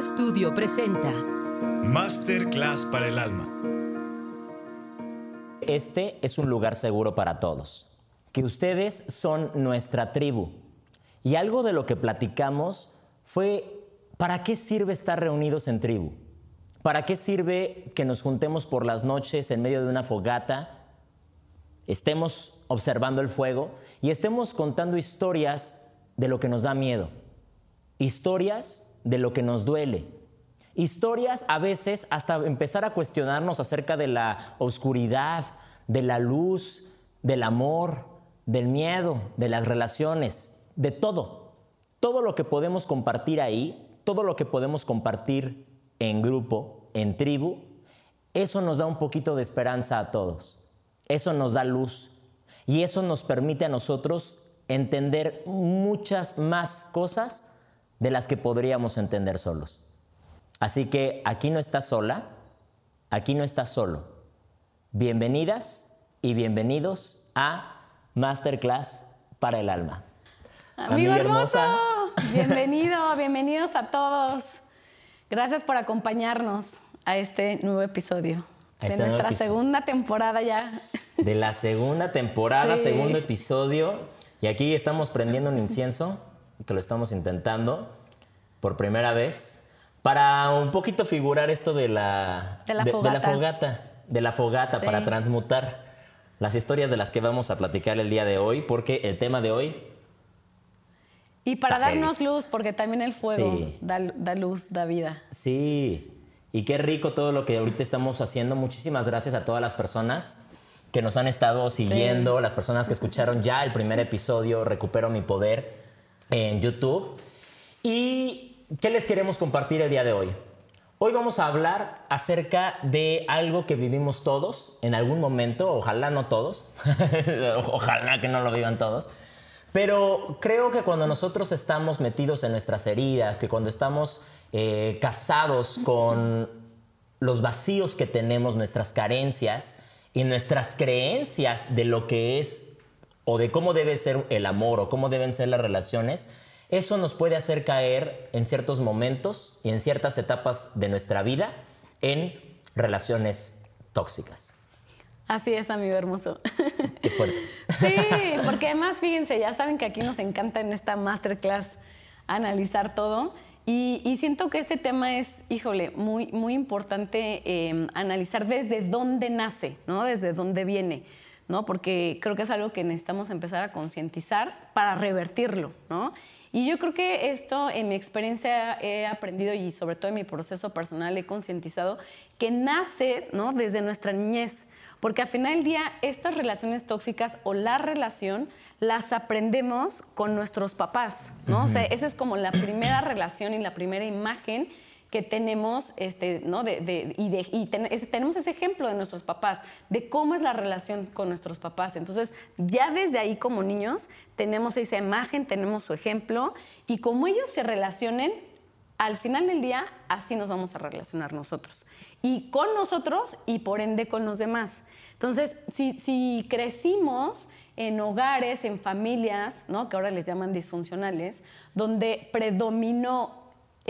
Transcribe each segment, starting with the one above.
Studio presenta Masterclass para el alma. Este es un lugar seguro para todos, que ustedes son nuestra tribu. Y algo de lo que platicamos fue, ¿para qué sirve estar reunidos en tribu? ¿Para qué sirve que nos juntemos por las noches en medio de una fogata, estemos observando el fuego y estemos contando historias de lo que nos da miedo? Historias de lo que nos duele. Historias a veces hasta empezar a cuestionarnos acerca de la oscuridad, de la luz, del amor, del miedo, de las relaciones, de todo. Todo lo que podemos compartir ahí, todo lo que podemos compartir en grupo, en tribu, eso nos da un poquito de esperanza a todos. Eso nos da luz. Y eso nos permite a nosotros entender muchas más cosas de las que podríamos entender solos. Así que aquí no estás sola, aquí no estás solo. Bienvenidas y bienvenidos a Masterclass para el Alma. Amigo hermoso, bienvenido, bienvenidos a todos. Gracias por acompañarnos a este nuevo episodio de este nuestra segunda temporada ya. De la segunda temporada, Sí. segundo episodio. Y aquí estamos prendiendo un incienso, que lo estamos intentando por primera vez, para un poquito figurar esto de la, De la de, fogata. la fogata, de la fogata, Sí. para transmutar las historias de las que vamos a platicar el día de hoy, porque el tema de hoy Y para darnos heavy. luz, porque también el fuego Sí. da, da luz, da vida. Sí, y qué rico todo lo que ahorita estamos haciendo. Muchísimas gracias a todas las personas que nos han estado siguiendo, las personas que escucharon ya el primer episodio, Recupero mi Poder, en YouTube. ¿Y qué les queremos compartir el día de hoy? Hoy vamos a hablar acerca de algo que vivimos todos en algún momento, ojalá no todos, ojalá que no lo vivan todos, pero creo que cuando nosotros estamos metidos en nuestras heridas, que cuando estamos eh, casados con los vacíos que tenemos, nuestras carencias y nuestras creencias de lo que es o de cómo debe ser el amor o cómo deben ser las relaciones, eso nos puede hacer caer en ciertos momentos y en ciertas etapas de nuestra vida en relaciones tóxicas. Así es, amigo hermoso. Qué fuerte. Sí, porque además, fíjense, ya saben que aquí nos encanta en esta masterclass analizar todo. Y, y siento que este tema es, híjole, muy, muy importante eh, analizar desde dónde nace, ¿no? Desde dónde viene, ¿no? Porque creo que es algo que necesitamos empezar a concientizar para revertirlo, ¿no? Y yo creo que esto en mi experiencia he aprendido y sobre todo en mi proceso personal he concientizado que nace, ¿no? Desde nuestra niñez. Porque al final del día, estas relaciones tóxicas o la relación las aprendemos con nuestros papás, ¿no? O sea, esa es como la primera relación y la primera imagen que tenemos, este, ¿no? De, de- y de- y ten- ese- tenemos ese ejemplo de nuestros papás, de cómo es la relación con nuestros papás. Entonces, ya desde ahí como niños tenemos esa imagen, tenemos su ejemplo, y como ellos se relacionen, al final del día, así nos vamos a relacionar nosotros. Y con nosotros y por ende con los demás. Entonces, si, si crecimos en hogares, en familias, ¿no? que ahora les llaman disfuncionales, donde predominó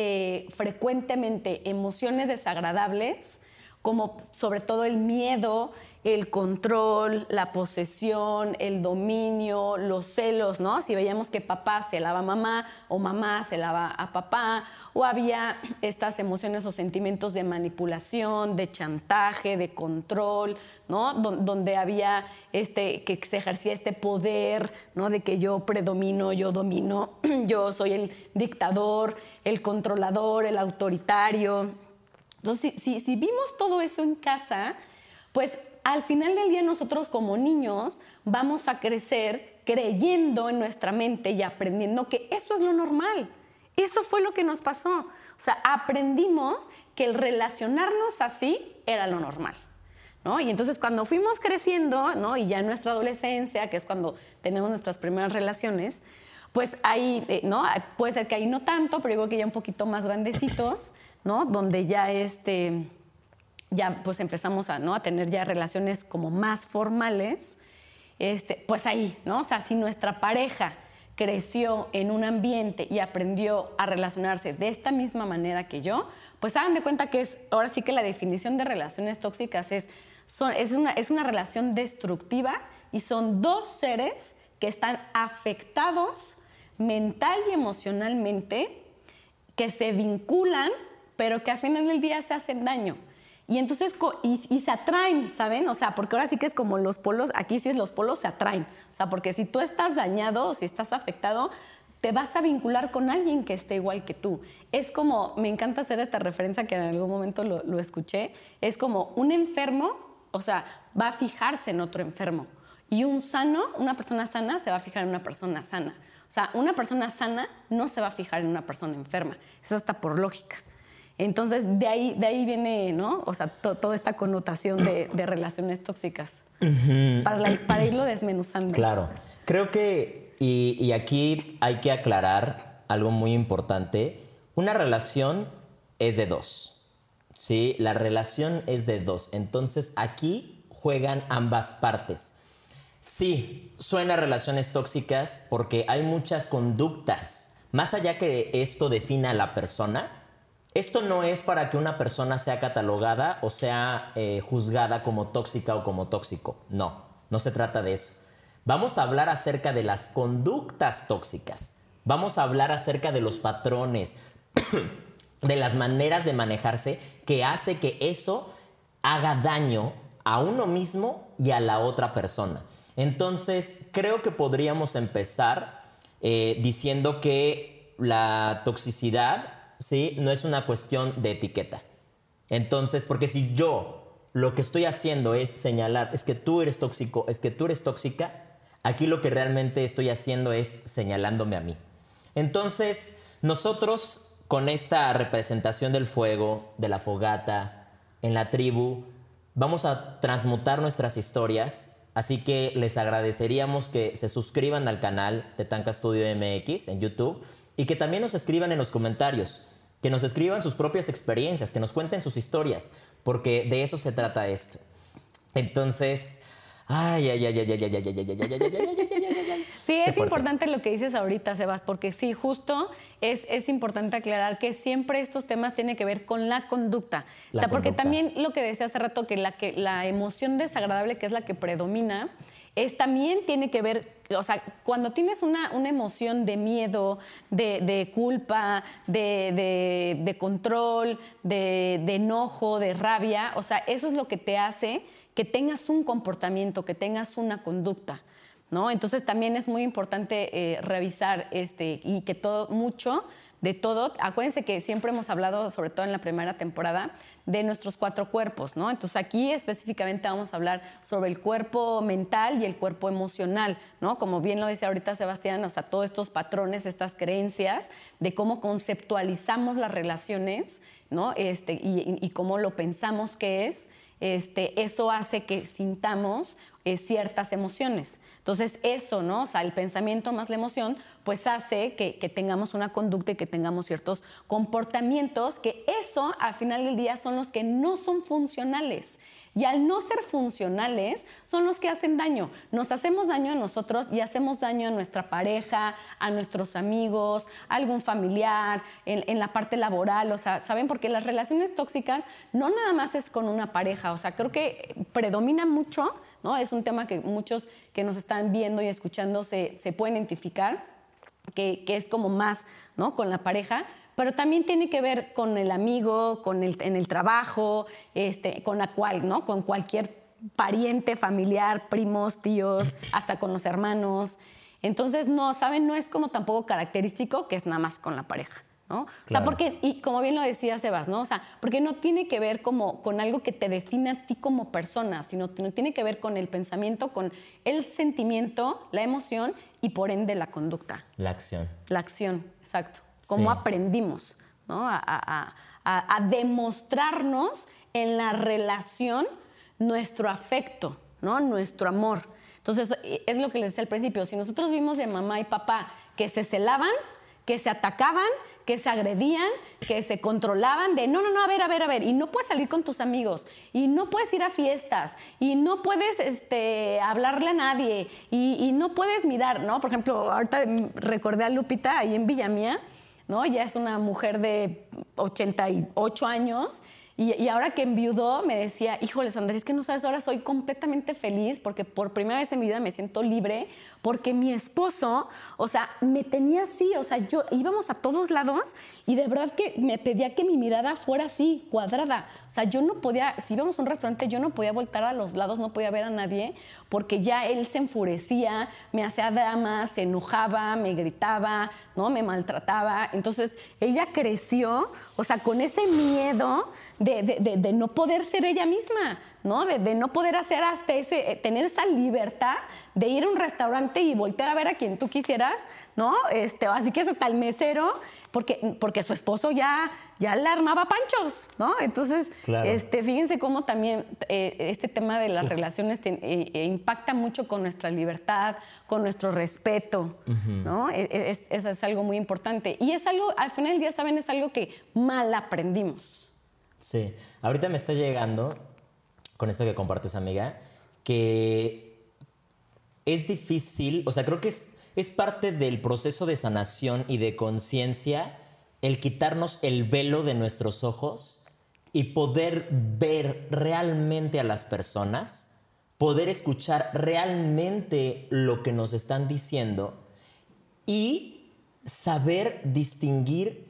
eh, frecuentemente emociones desagradables, como sobre todo el miedo, el control, la posesión, el dominio, los celos, ¿no? Si veíamos que papá se lava a mamá o mamá se lava a papá, o había estas emociones o sentimientos de manipulación, de chantaje, de control, ¿no? Don- donde había este, que se ejercía este poder, ¿no? De que yo predomino, yo domino, yo soy el dictador, el controlador, el autoritario. Entonces, si- si vimos todo eso en casa, pues al final del día nosotros como niños vamos a crecer creyendo en nuestra mente y aprendiendo que eso es lo normal. Eso fue lo que nos pasó. O sea, aprendimos que el relacionarnos así era lo normal. ¿no? Y entonces cuando fuimos creciendo, ¿no? y ya en nuestra adolescencia, que es cuando tenemos nuestras primeras relaciones, pues ahí, eh, ¿no? Puede ser que ahí no tanto, pero digo que ya un poquito más grandecitos, ¿no? Donde ya este, ya pues empezamos a, ¿no? a tener ya relaciones como más formales, este, pues ahí, ¿no? O sea, si nuestra pareja creció en un ambiente y aprendió a relacionarse de esta misma manera que yo, pues hagan de cuenta que es, ahora sí que la definición de relaciones tóxicas es, es, una, es una relación destructiva y son dos seres que están afectados mental y emocionalmente, que se vinculan, pero que al final del día se hacen daño. Y entonces, y, se atraen, ¿saben? O sea, porque ahora sí que es como los polos, aquí sí es los polos se atraen. O sea, porque si tú estás dañado o si estás afectado, te vas a vincular con alguien que esté igual que tú. Es como, me encanta hacer esta referencia que en algún momento lo, lo escuché, es como un enfermo, o sea, va a fijarse en otro enfermo. Y un sano, una persona sana, se va a fijar en una persona sana. O sea, una persona sana no se va a fijar en una persona enferma. Eso está por lógica. Entonces, de ahí, de ahí viene, ¿no? O sea, toda esta connotación de, relaciones tóxicas. para, irlo desmenuzando. Claro. Creo que, y, y aquí hay que aclarar algo muy importante. Una relación es de dos. ¿sí? La relación es de dos. Entonces aquí juegan ambas partes. Sí, suena relaciones tóxicas porque hay muchas conductas. Más allá que esto defina a la persona, esto no es para que una persona sea catalogada o sea eh, juzgada como tóxica o como tóxico. No, no se trata de eso. Vamos a hablar acerca de las conductas tóxicas. Vamos a hablar acerca de los patrones, de las maneras de manejarse que hace que eso haga daño a uno mismo y a la otra persona. Entonces, creo que podríamos empezar eh, diciendo que la toxicidad ¿sí? No es una cuestión de etiqueta. Entonces, porque si yo lo que estoy haciendo es señalar, es que tú eres tóxico, es que tú eres tóxica, aquí lo que realmente estoy haciendo es señalándome a mí. Entonces, nosotros con esta representación del fuego, de la fogata, en la tribu, vamos a transmutar nuestras historias. Así que les agradeceríamos que se suscriban al canal de Tanca Studio MX en YouTube y que también nos escriban en los comentarios que nos escriban sus propias experiencias, que nos cuenten sus historias, porque de eso se trata esto. Entonces, ay, ay, ay, ay, ay, ay, ay, ay, ay, ay, ay, Sí, es importante lo que dices ahorita, Sebas, porque sí, justo es, es importante aclarar que siempre estos temas tienen que ver con la conducta. porque también lo que decía hace rato, que la, que la emoción desagradable, que es la que predomina, es también tiene que ver, o sea, cuando tienes una, emoción de miedo, de, culpa, de, control, de, enojo, de rabia, o sea, eso es lo que te hace que tengas un comportamiento, que tengas una conducta. ¿No? Entonces también es muy importante eh, revisar este, y que todo mucho de todo. Acuérdense que siempre hemos hablado, sobre todo en la primera temporada, de nuestros cuatro cuerpos, ¿no? Entonces aquí específicamente vamos a hablar sobre el cuerpo mental y el cuerpo emocional, ¿no? Como bien lo decía ahorita Sebastián, o sea, todos estos patrones, estas creencias de cómo conceptualizamos las relaciones, ¿no? Este, y, cómo lo pensamos que es, este, eso hace que sintamos eh, ciertas emociones. Entonces eso, ¿no? O sea, el pensamiento más la emoción, pues hace que, tengamos una conducta y que tengamos ciertos comportamientos que eso, al final del día, son los que no son funcionales. Y al no ser funcionales, son los que hacen daño. Nos hacemos daño a nosotros y hacemos daño a nuestra pareja, a nuestros amigos, a algún familiar, en, la parte laboral. O sea, ¿saben? Porque las relaciones tóxicas no nada más es con una pareja. O sea, creo que predomina mucho, ¿no? Es un tema que muchos que nos están viendo y escuchando se, se pueden identificar, que, que es como más, ¿no? Con la pareja pero también tiene que ver con el amigo, con el, en el trabajo, este, con la cual, ¿no? Con cualquier pariente, familiar, primos, tíos, hasta con los hermanos. Entonces, no, ¿saben? No es como tampoco característico que es nada más con la pareja. ¿No? O sea, porque, y como bien lo decía Sebas, ¿no? O sea, porque no tiene que ver como con algo que te define a ti como persona, sino tiene que ver con el pensamiento, con el sentimiento, la emoción y por ende la conducta. La acción. La acción, exacto cómo aprendimos ¿no? a, demostrarnos en la relación nuestro afecto, ¿no? nuestro amor. Entonces, es lo que les decía al principio, si nosotros vimos de mamá y papá que se celaban, que se atacaban, que se agredían, que se controlaban de, no, no, no, a ver, a ver, a ver, y no puedes salir con tus amigos, y no puedes ir a fiestas, y no puedes este, hablarle a nadie, y, no puedes mirar, ¿no? Por ejemplo, ahorita recordé a Lupita ahí en Villamía, ¿no? Ya es una mujer de 88 años y, ahora que enviudó, me decía, híjoles, Andrés, que no sabes, ahora soy completamente feliz porque por primera vez en mi vida me siento libre porque mi esposo, o sea, me tenía así, o sea, yo íbamos a todos lados y de verdad que me pedía que mi mirada fuera así, cuadrada. O sea, yo no podía, si íbamos a un restaurante, yo no podía voltar a los lados, no podía ver a nadie porque ya él se enfurecía, me hacía dramas, se enojaba, me gritaba, ¿no? Me maltrataba. Entonces, ella creció, o sea, con ese miedo de, no poder ser ella misma, ¿no? De, no poder hacer hasta ese, eh, tener esa libertad de ir a un restaurante y voltear a ver a quien tú quisieras, ¿no? Este, así que es hasta el mesero, porque, porque su esposo ya, ya le armaba panchos, ¿no? Entonces, este, fíjense cómo también eh, este tema de las relaciones eh, impacta mucho con nuestra libertad, con nuestro respeto, ¿no? E, e, es, es algo muy importante. Y es algo, al final del día, ¿saben? Es algo que mal aprendimos. Sí, ahorita me está llegando, con esto que compartes, amiga, que es difícil, o sea, creo que es, es parte del proceso de sanación y de conciencia el quitarnos el velo de nuestros ojos y poder ver realmente a las personas, poder escuchar realmente lo que nos están diciendo y saber distinguir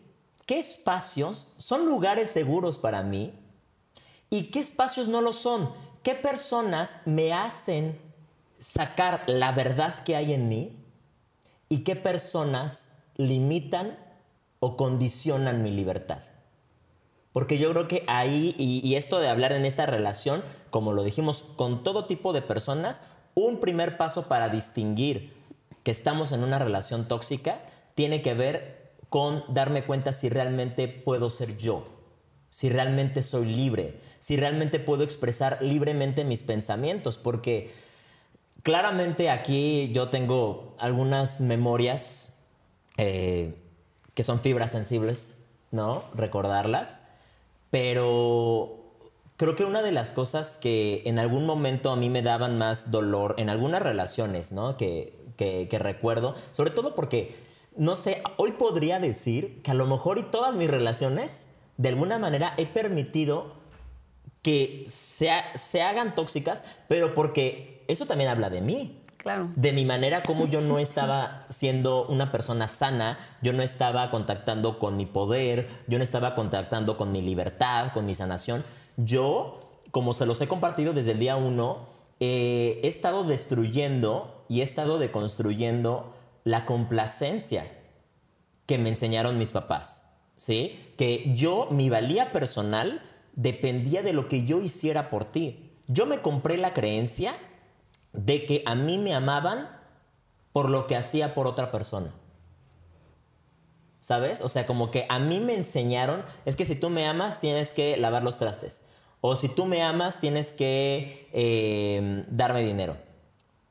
qué espacios son lugares seguros para mí y qué espacios no lo son. ¿Qué personas me hacen sacar la verdad que hay en mí y qué personas limitan o condicionan mi libertad? Porque yo creo que ahí, y, esto de hablar en esta relación, como lo dijimos, con todo tipo de personas, un primer paso para distinguir que estamos en una relación tóxica tiene que ver con darme cuenta si realmente puedo ser yo, si realmente soy libre, si realmente puedo expresar libremente mis pensamientos, porque claramente aquí yo tengo algunas memorias eh, que son fibras sensibles, ¿no? Recordarlas, pero creo que una de las cosas que en algún momento a mí me daban más dolor en algunas relaciones, ¿no? Que, que recuerdo, sobre todo porque no sé, hoy podría decir que a lo mejor y todas mis relaciones, de alguna manera he permitido que se, se hagan tóxicas, pero porque eso también habla de mí. Claro. De mi manera como yo no estaba siendo una persona sana, yo no estaba contactando con mi poder, yo no estaba contactando con mi libertad, con mi sanación. Yo, como se los he compartido desde el día uno, eh, he estado destruyendo y he estado deconstruyendo la complacencia que me enseñaron mis papás, ¿sí? Que yo, mi valía personal dependía de lo que yo hiciera por ti. Yo me compré la creencia de que a mí me amaban por lo que hacía por otra persona. ¿Sabes? O sea, como que a mí me enseñaron, es que si tú me amas tienes que lavar los trastes. O si tú me amas tienes que eh, darme dinero.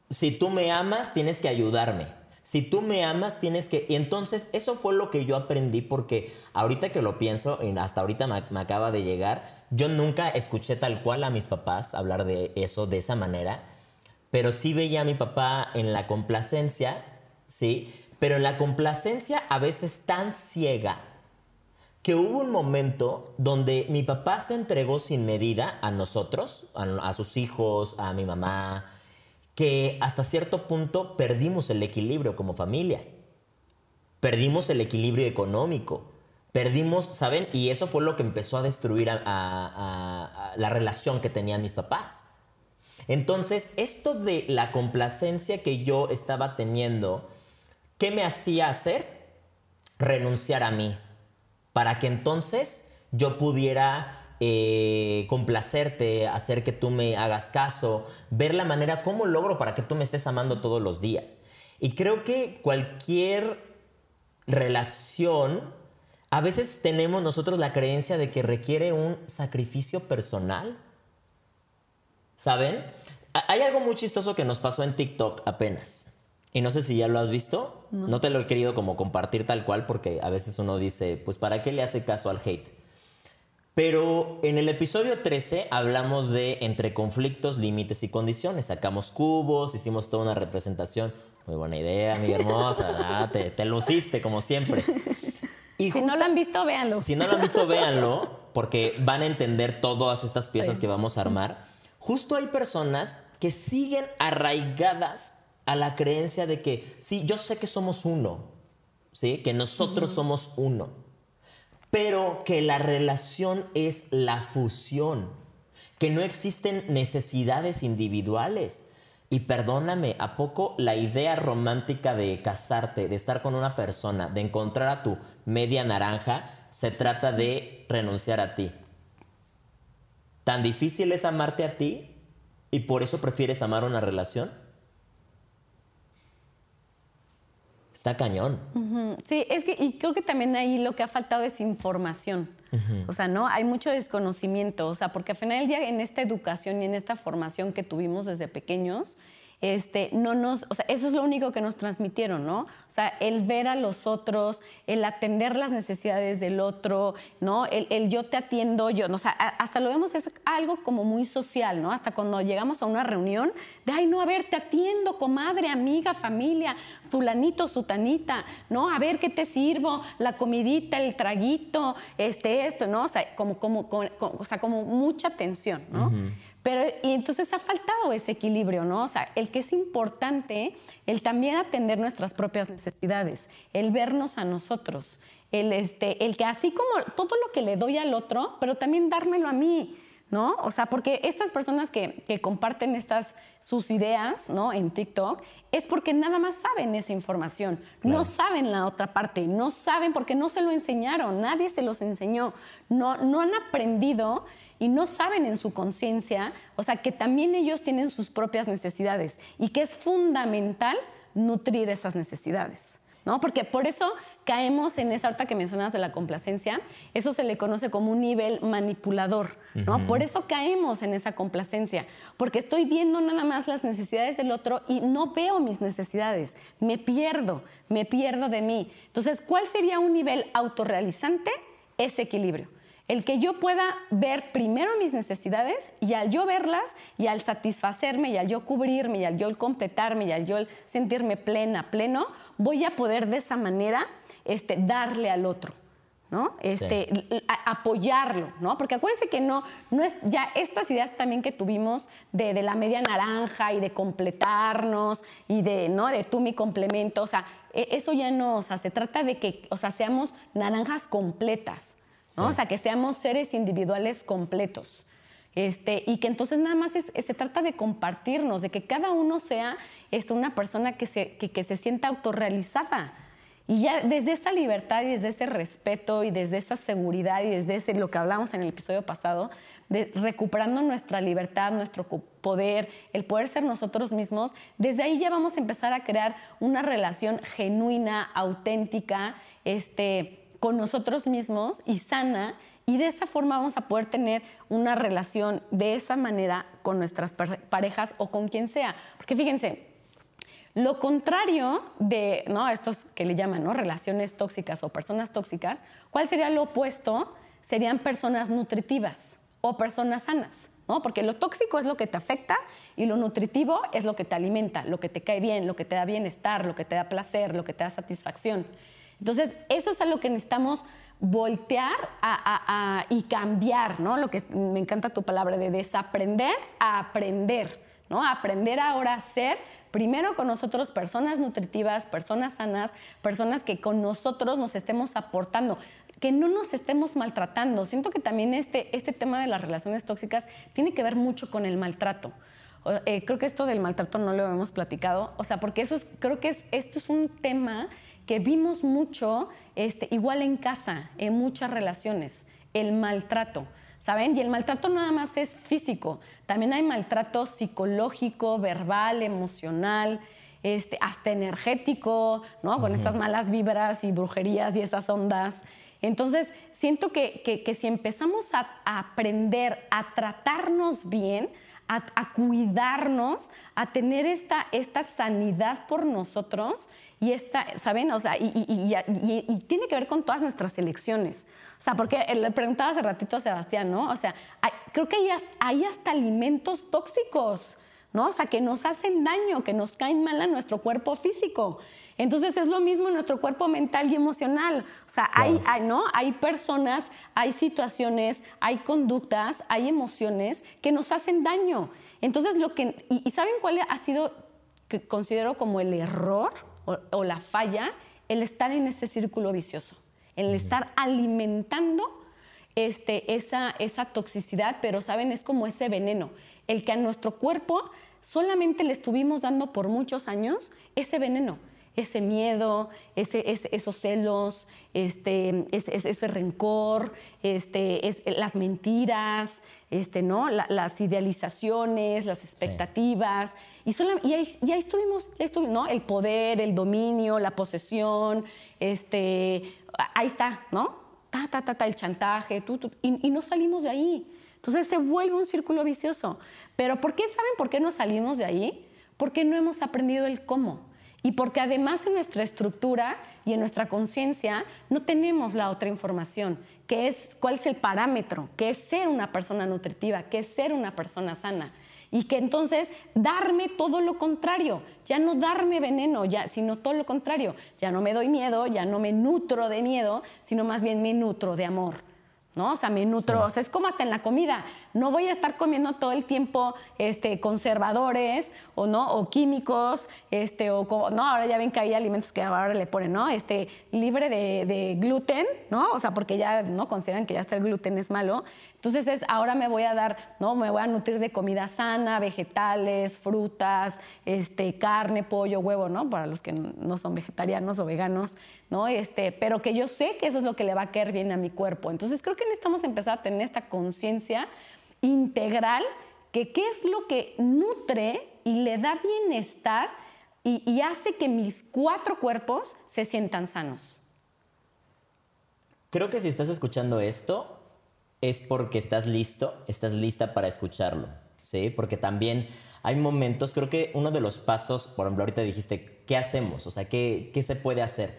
Si tú me amas tienes que ayudarme. Si tú me amas, tienes que... Y entonces eso fue lo que yo aprendí porque ahorita que lo pienso, hasta ahorita me, acaba de llegar, yo nunca escuché tal cual a mis papás hablar de eso de esa manera, pero sí veía a mi papá en la complacencia, ¿sí? Pero en la complacencia a veces tan ciega que hubo un momento donde mi papá se entregó sin medida a nosotros, a sus hijos, a mi mamá, que hasta cierto punto perdimos el equilibrio como familia. Perdimos el equilibrio económico. Perdimos, ¿saben? Y eso fue lo que empezó a destruir a, la relación que tenían mis papás. Entonces, esto de la complacencia que yo estaba teniendo, ¿qué me hacía hacer? Renunciar a mí. Para que entonces yo pudiera eh, complacerte, hacer que tú me hagas caso, ver la manera cómo logro para que tú me estés amando todos los días. Y creo que cualquier relación, a veces tenemos nosotros la creencia de que requiere un sacrificio personal. ¿Saben? Hay algo muy chistoso que nos pasó en TikTok apenas. y no sé si ya lo has visto, no. te lo he querido como compartir tal cual porque a veces uno dice, pues ¿para qué le hace caso al hate? Pero en el episodio 13 hablamos de entre conflictos, límites y condiciones. Sacamos cubos, hicimos toda una representación. Muy buena idea, mi hermosa. Ah, te, te, luciste como siempre. Y si no lo han visto, véanlo. Si no lo han visto, véanlo, porque van a entender todas estas piezas que vamos a armar. Justo hay personas que siguen arraigadas a la creencia de que, sí, yo sé que somos uno, ¿sí? que nosotros somos uno, pero que la relación es la fusión, que no existen necesidades individuales. Y perdóname, ¿a poco la idea romántica de casarte, de estar con una persona, de encontrar a tu media naranja, se trata de renunciar a ti? ¿Tan difícil es amarte a ti y por eso prefieres amar una relación? Está cañón. Sí, es que, y creo que también ahí lo que ha faltado es información. O sea, ¿no? Hay mucho desconocimiento, o sea, porque al final del día en esta educación y en esta formación que tuvimos desde pequeños, este, no nos, o sea, eso es lo único que nos transmitieron, ¿no? O sea, el ver a los otros, el atender las necesidades del otro, ¿no? El, yo te atiendo, yo, o sea, hasta lo vemos es algo como muy social, ¿no? Hasta cuando llegamos a una reunión, de, ay, no, a ver, te atiendo, comadre, amiga, familia, fulanito, sutanita, ¿no? A ver qué te sirvo, la comidita, el traguito, este, esto, ¿no? O sea, como, como, o sea, como mucha atención, ¿no? Pero, y entonces ha faltado ese equilibrio, ¿no? O sea, el que es importante, el también atender nuestras propias necesidades, el vernos a nosotros, el, este, el que así como todo lo que le doy al otro, pero también dármelo a mí, ¿no? O sea, porque estas personas que, que, comparten estas, sus ideas, ¿no? En TikTok, es porque nada más saben esa información, no saben la otra parte, no saben porque no se lo enseñaron, nadie se los enseñó, no, no han aprendido y no saben en su conciencia, o sea, que también ellos tienen sus propias necesidades y que es fundamental nutrir esas necesidades. ¿No? Porque por eso caemos en esa harta que mencionas de la complacencia, eso se le conoce como un nivel manipulador, ¿no? Por eso caemos en esa complacencia, porque estoy viendo nada más las necesidades del otro y no veo mis necesidades, me pierdo, me pierdo de mí. Entonces, ¿cuál sería un nivel autorrealizante? Ese equilibrio el que yo pueda ver primero mis necesidades y al yo verlas y al satisfacerme y al yo cubrirme y al yo completarme y al yo sentirme plena, pleno, voy a poder de esa manera este, darle al otro. ¿no? Este, apoyarlo, ¿no? Porque acuérdense que no, no es ya estas ideas también que tuvimos de, de, la media naranja y de completarnos y de, ¿no? De tú mi complemento, o sea, e, eso ya no, o sea, se trata de que, o sea, seamos naranjas completas, o sea, que seamos seres individuales completos. Este, y que entonces nada más se trata de compartirnos, de que cada uno sea este, una persona que se, que, se sienta autorrealizada. Y ya desde esa libertad y desde ese respeto y desde esa seguridad y desde ese, lo que hablamos en el episodio pasado, de recuperando nuestra libertad, nuestro poder, el poder ser nosotros mismos, desde ahí ya vamos a empezar a crear una relación genuina, auténtica, este, con nosotros mismos y sana y de esa forma vamos a poder tener una relación de esa manera con nuestras parejas o con quien sea. Porque fíjense, lo contrario de ¿no? estos que le llaman ¿no? relaciones tóxicas o personas tóxicas, ¿cuál sería lo opuesto? Serían personas nutritivas o personas sanas. ¿no? Porque lo tóxico es lo que te afecta y lo nutritivo es lo que te alimenta, lo que te cae bien, lo que te da bienestar, lo que te da placer, lo que te da satisfacción. Entonces, eso es a lo que necesitamos voltear y cambiar, ¿no? Lo que me encanta tu palabra de desaprender a aprender, ¿no? Aprender ahora a ser primero con nosotros personas nutritivas, personas sanas, personas que con nosotros nos estemos aportando, que no nos estemos maltratando. Siento que también este, este tema de las relaciones tóxicas tiene que ver mucho con el maltrato. Eh, creo que esto del maltrato no lo hemos platicado, o sea, porque eso es, creo que es, esto es un tema que vimos mucho, este, igual en casa, en muchas relaciones, el maltrato. ¿Saben? Y el maltrato nada más es físico, también hay maltrato psicológico, verbal, emocional, este, hasta energético, ¿no? Con estas malas vibras y brujerías y esas ondas. Entonces, siento que, que, si empezamos a, a, aprender a tratarnos bien, a, cuidarnos, a tener esta, esta sanidad por nosotros y esta, ¿saben? O sea, y, tiene que ver con todas nuestras elecciones. O sea, porque le preguntaba hace ratito a Sebastián, ¿no? O sea, creo que hay, hay hasta alimentos tóxicos, ¿no? O sea, que nos hacen daño, que nos caen mal a nuestro cuerpo físico. Entonces es lo mismo en nuestro cuerpo mental y emocional. O sea, hay, ¿no? hay personas, hay situaciones, hay conductas, hay emociones que nos hacen daño. Entonces, lo que, y, ¿saben cuál ha sido, que considero como el error o, la falla? El estar en ese círculo vicioso, el estar alimentando este, esa, esa toxicidad, pero saben, es como ese veneno, el que a nuestro cuerpo solamente le estuvimos dando por muchos años ese veneno ese miedo, ese, esos celos, este, ese, rencor, este, las mentiras, este, ¿no? las idealizaciones, las expectativas. Y, y, ahí, estuvimos, ya estuvimos, ¿no? El poder, el dominio, la posesión, este, ahí está, ¿no? Ta, ta, ta, ta el chantaje, y, y no salimos de ahí. Entonces se vuelve un círculo vicioso. Pero ¿por qué saben por qué no salimos de ahí? Porque no hemos aprendido el cómo. Y porque además en nuestra estructura y en nuestra conciencia no tenemos la otra información, que es cuál es el parámetro, que es ser una persona nutritiva, que es ser una persona sana. Y que entonces darme todo lo contrario, ya no darme veneno, ya, sino todo lo contrario. Ya no me doy miedo, ya no me nutro de miedo, sino más bien me nutro de amor. ¿no? O sea, me nutro, o sea, es como hasta en la comida. No voy a estar comiendo todo el tiempo este, conservadores o, ¿no? o químicos, este, o no, ahora ya ven que hay alimentos que ahora le ponen, ¿no? Este, libre de, de gluten, ¿no? O sea, porque ya no consideran que ya hasta el gluten es malo. Entonces es, ahora me voy a dar, ¿no? Me voy a nutrir de comida sana, vegetales, frutas, este, carne, pollo, huevo, ¿no? Para los que no son vegetarianos o veganos, ¿no? Este, pero que yo sé que eso es lo que le va a caer bien a mi cuerpo. Entonces creo que necesitamos empezar a tener esta conciencia integral que qué es lo que nutre y le da bienestar y, hace que mis cuatro cuerpos se sientan sanos. Creo que si estás escuchando esto es porque estás listo, estás lista para escucharlo, ¿sí? Porque también hay momentos, creo que uno de los pasos, por ejemplo, ahorita dijiste, ¿qué hacemos? O sea, ¿qué, qué se puede hacer?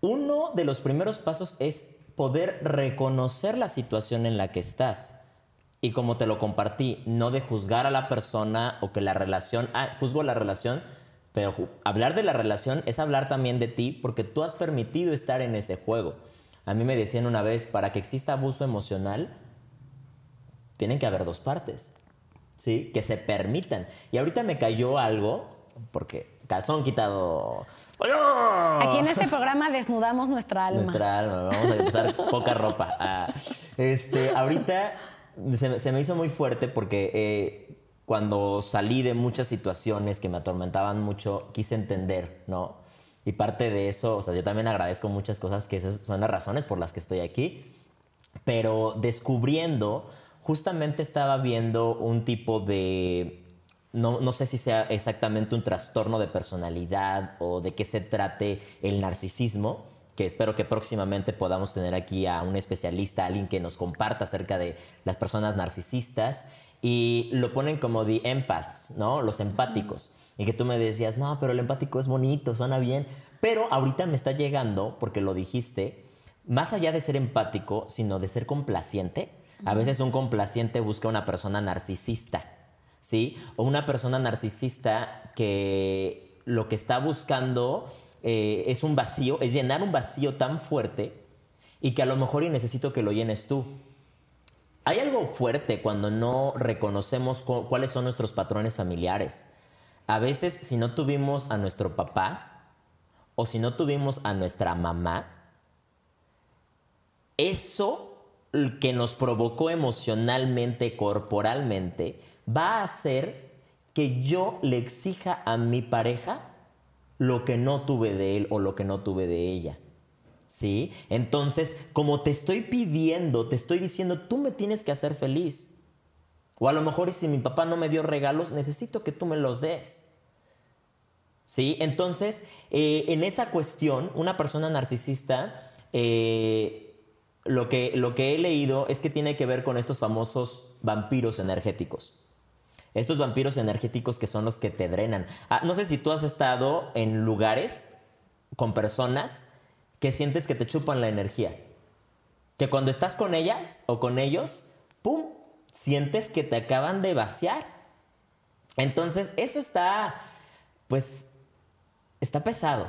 Uno de los primeros pasos es poder reconocer la situación en la que estás. Y como te lo compartí, no de juzgar a la persona o que la relación, ah, juzgo la relación, pero hablar de la relación es hablar también de ti porque tú has permitido estar en ese juego. A mí me decían una vez, para que exista abuso emocional, tienen que haber dos partes, ¿sí? Que se permitan. Y ahorita me cayó algo, porque calzón quitado. Aquí en este programa desnudamos nuestra alma. Nuestra alma, vamos a empezar poca ropa. Ah, este, ahorita se, me hizo muy fuerte porque eh, cuando salí de muchas situaciones que me atormentaban mucho, quise entender, ¿no? Y parte de eso, o sea, yo también agradezco muchas cosas que esas son las razones por las que estoy aquí, pero descubriendo, justamente estaba viendo un tipo de no, no, sé si sea exactamente un trastorno de personalidad o de qué se trate el narcisismo, que espero que próximamente podamos tener aquí a un especialista, alguien que nos comparta acerca de las personas narcisistas y lo ponen como the empaths, ¿no? Los empáticos. Y que tú me decías, no, pero el empático es bonito, suena bien. Pero ahorita me está llegando, porque lo dijiste, más allá de ser empático, sino de ser complaciente. A veces un complaciente busca una persona narcisista ¿sí? O una persona narcisista que lo que está buscando eh, es un vacío, es llenar un vacío tan fuerte y que a lo mejor necesito que lo llenes tú. Hay algo fuerte cuando no reconocemos cuáles son nuestros patrones familiares. A veces si no tuvimos a nuestro papá o si no tuvimos a nuestra mamá, eso que nos provocó emocionalmente, corporalmente, va a hacer que yo le exija a mi pareja lo que no tuve de él o lo que no tuve de ella. ¿Sí? Entonces, como te estoy pidiendo, te estoy diciendo, tú me tienes que hacer feliz. O a lo mejor si mi papá no me dio regalos, necesito que tú me los des. ¿Sí? Entonces, eh, en esa cuestión, una persona narcisista, eh, lo, que, lo que he leído es que tiene que ver con estos famosos vampiros energéticos. Estos vampiros energéticos que son los que te drenan. Ah, no sé si tú has estado en lugares con personas que sientes que te chupan la energía. Que cuando estás con ellas o con ellos, ¡pum! Sientes que te acaban de vaciar. Entonces, eso está, pues, está pesado.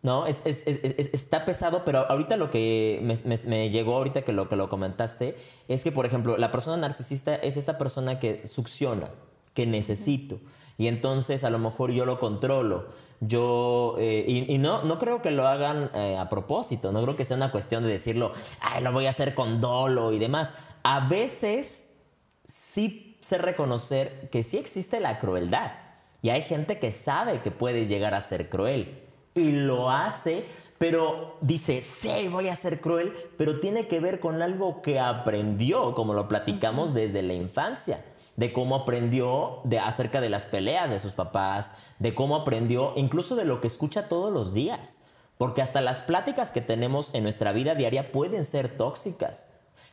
¿No? Es, está pesado, pero ahorita lo que me, llegó, ahorita que lo, que lo comentaste, es que, por ejemplo, la persona narcisista es esa persona que succiona, que necesito. Y entonces a lo mejor yo lo controlo. Yo, eh, y, no, no creo que lo hagan eh, a propósito, no creo que sea una cuestión de decirlo, ay, lo voy a hacer con dolo y demás. A veces sí sé reconocer que sí existe la crueldad. Y hay gente que sabe que puede llegar a ser cruel y lo hace, pero dice, sí, voy a ser cruel, pero tiene que ver con algo que aprendió, como lo platicamos desde la infancia de cómo aprendió de, acerca de las peleas de sus papás, de cómo aprendió incluso de lo que escucha todos los días. Porque hasta las pláticas que tenemos en nuestra vida diaria pueden ser tóxicas.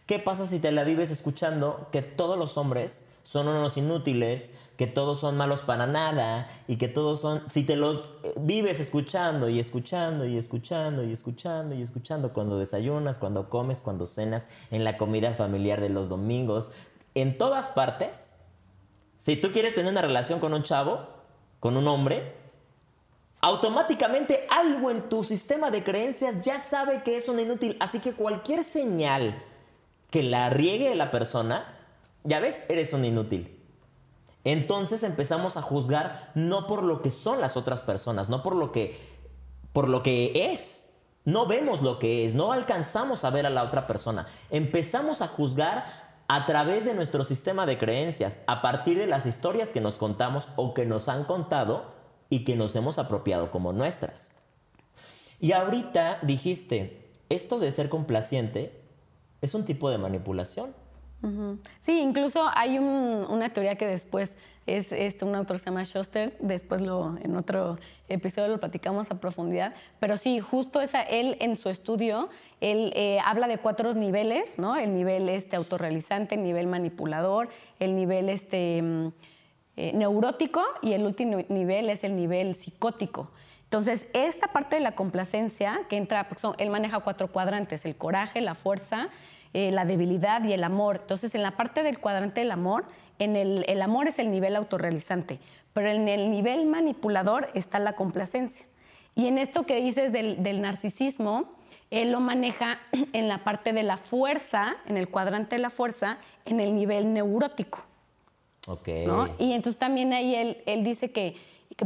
¿Qué pasa si te la vives escuchando que todos los hombres son unos inútiles, que todos son malos para nada y que todos son, si te los eh, vives escuchando y escuchando y escuchando y escuchando y escuchando cuando desayunas, cuando comes, cuando cenas, en la comida familiar de los domingos, en todas partes, si tú quieres tener una relación con un chavo, con un hombre, automáticamente algo en tu sistema de creencias ya sabe que es un inútil. Así que cualquier señal que la riegue la persona, ya ves, eres un inútil. Entonces empezamos a juzgar no por lo que son las otras personas, no por lo que, por lo que es. No vemos lo que es, no alcanzamos a ver a la otra persona. Empezamos a juzgar a través de nuestro sistema de creencias, a partir de las historias que nos contamos o que nos han contado y que nos hemos apropiado como nuestras. Y ahorita dijiste, esto de ser complaciente es un tipo de manipulación. Sí, incluso hay una teoría que después es este, un autor que se llama Schuster, después lo, en otro episodio lo platicamos a profundidad, pero sí, justo esa, él en su estudio, él eh, habla de cuatro niveles, ¿no? El nivel este, autorrealizante, el nivel manipulador, el nivel este, mm, eh, neurótico y el último nivel es el nivel psicótico. Entonces, esta parte de la complacencia que entra, porque él maneja cuatro cuadrantes, el coraje, la fuerza, eh, la debilidad y el amor. Entonces, en la parte del cuadrante del amor, en el, amor es el nivel autorrealizante, pero en el nivel manipulador está la complacencia. Y en esto que dices del, narcisismo, él lo maneja en la parte de la fuerza, en el cuadrante de la fuerza, en el nivel neurótico. Ok. Y entonces también ahí él, él dice que,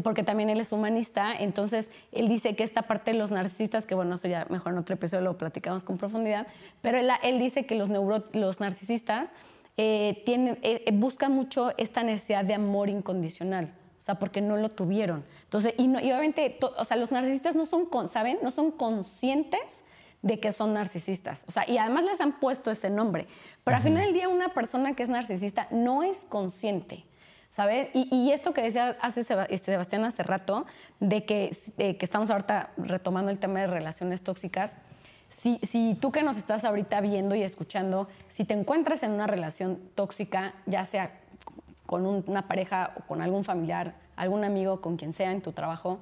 porque también él es humanista, entonces él dice que esta parte de los narcisistas, que bueno, eso ya mejor en otro episodio lo platicamos con profundidad, pero él, él dice que los, los narcisistas eh, tienen, eh, eh, buscan mucho esta necesidad de amor incondicional. O sea, porque no lo tuvieron. Entonces, y, obviamente, o sea, los narcisistas no son, ¿saben? No son conscientes de que son narcisistas. O sea, y además les han puesto ese nombre. Pero al final del día, una persona que es narcisista no es consciente. ¿Sabes? Y, esto que decía hace este, Sebastián hace rato, de que, que estamos ahorita retomando el tema de relaciones tóxicas, si, tú que nos estás ahorita viendo y escuchando, si te encuentras en una relación tóxica, ya sea con una pareja o con algún familiar, algún amigo, con quien sea en tu trabajo,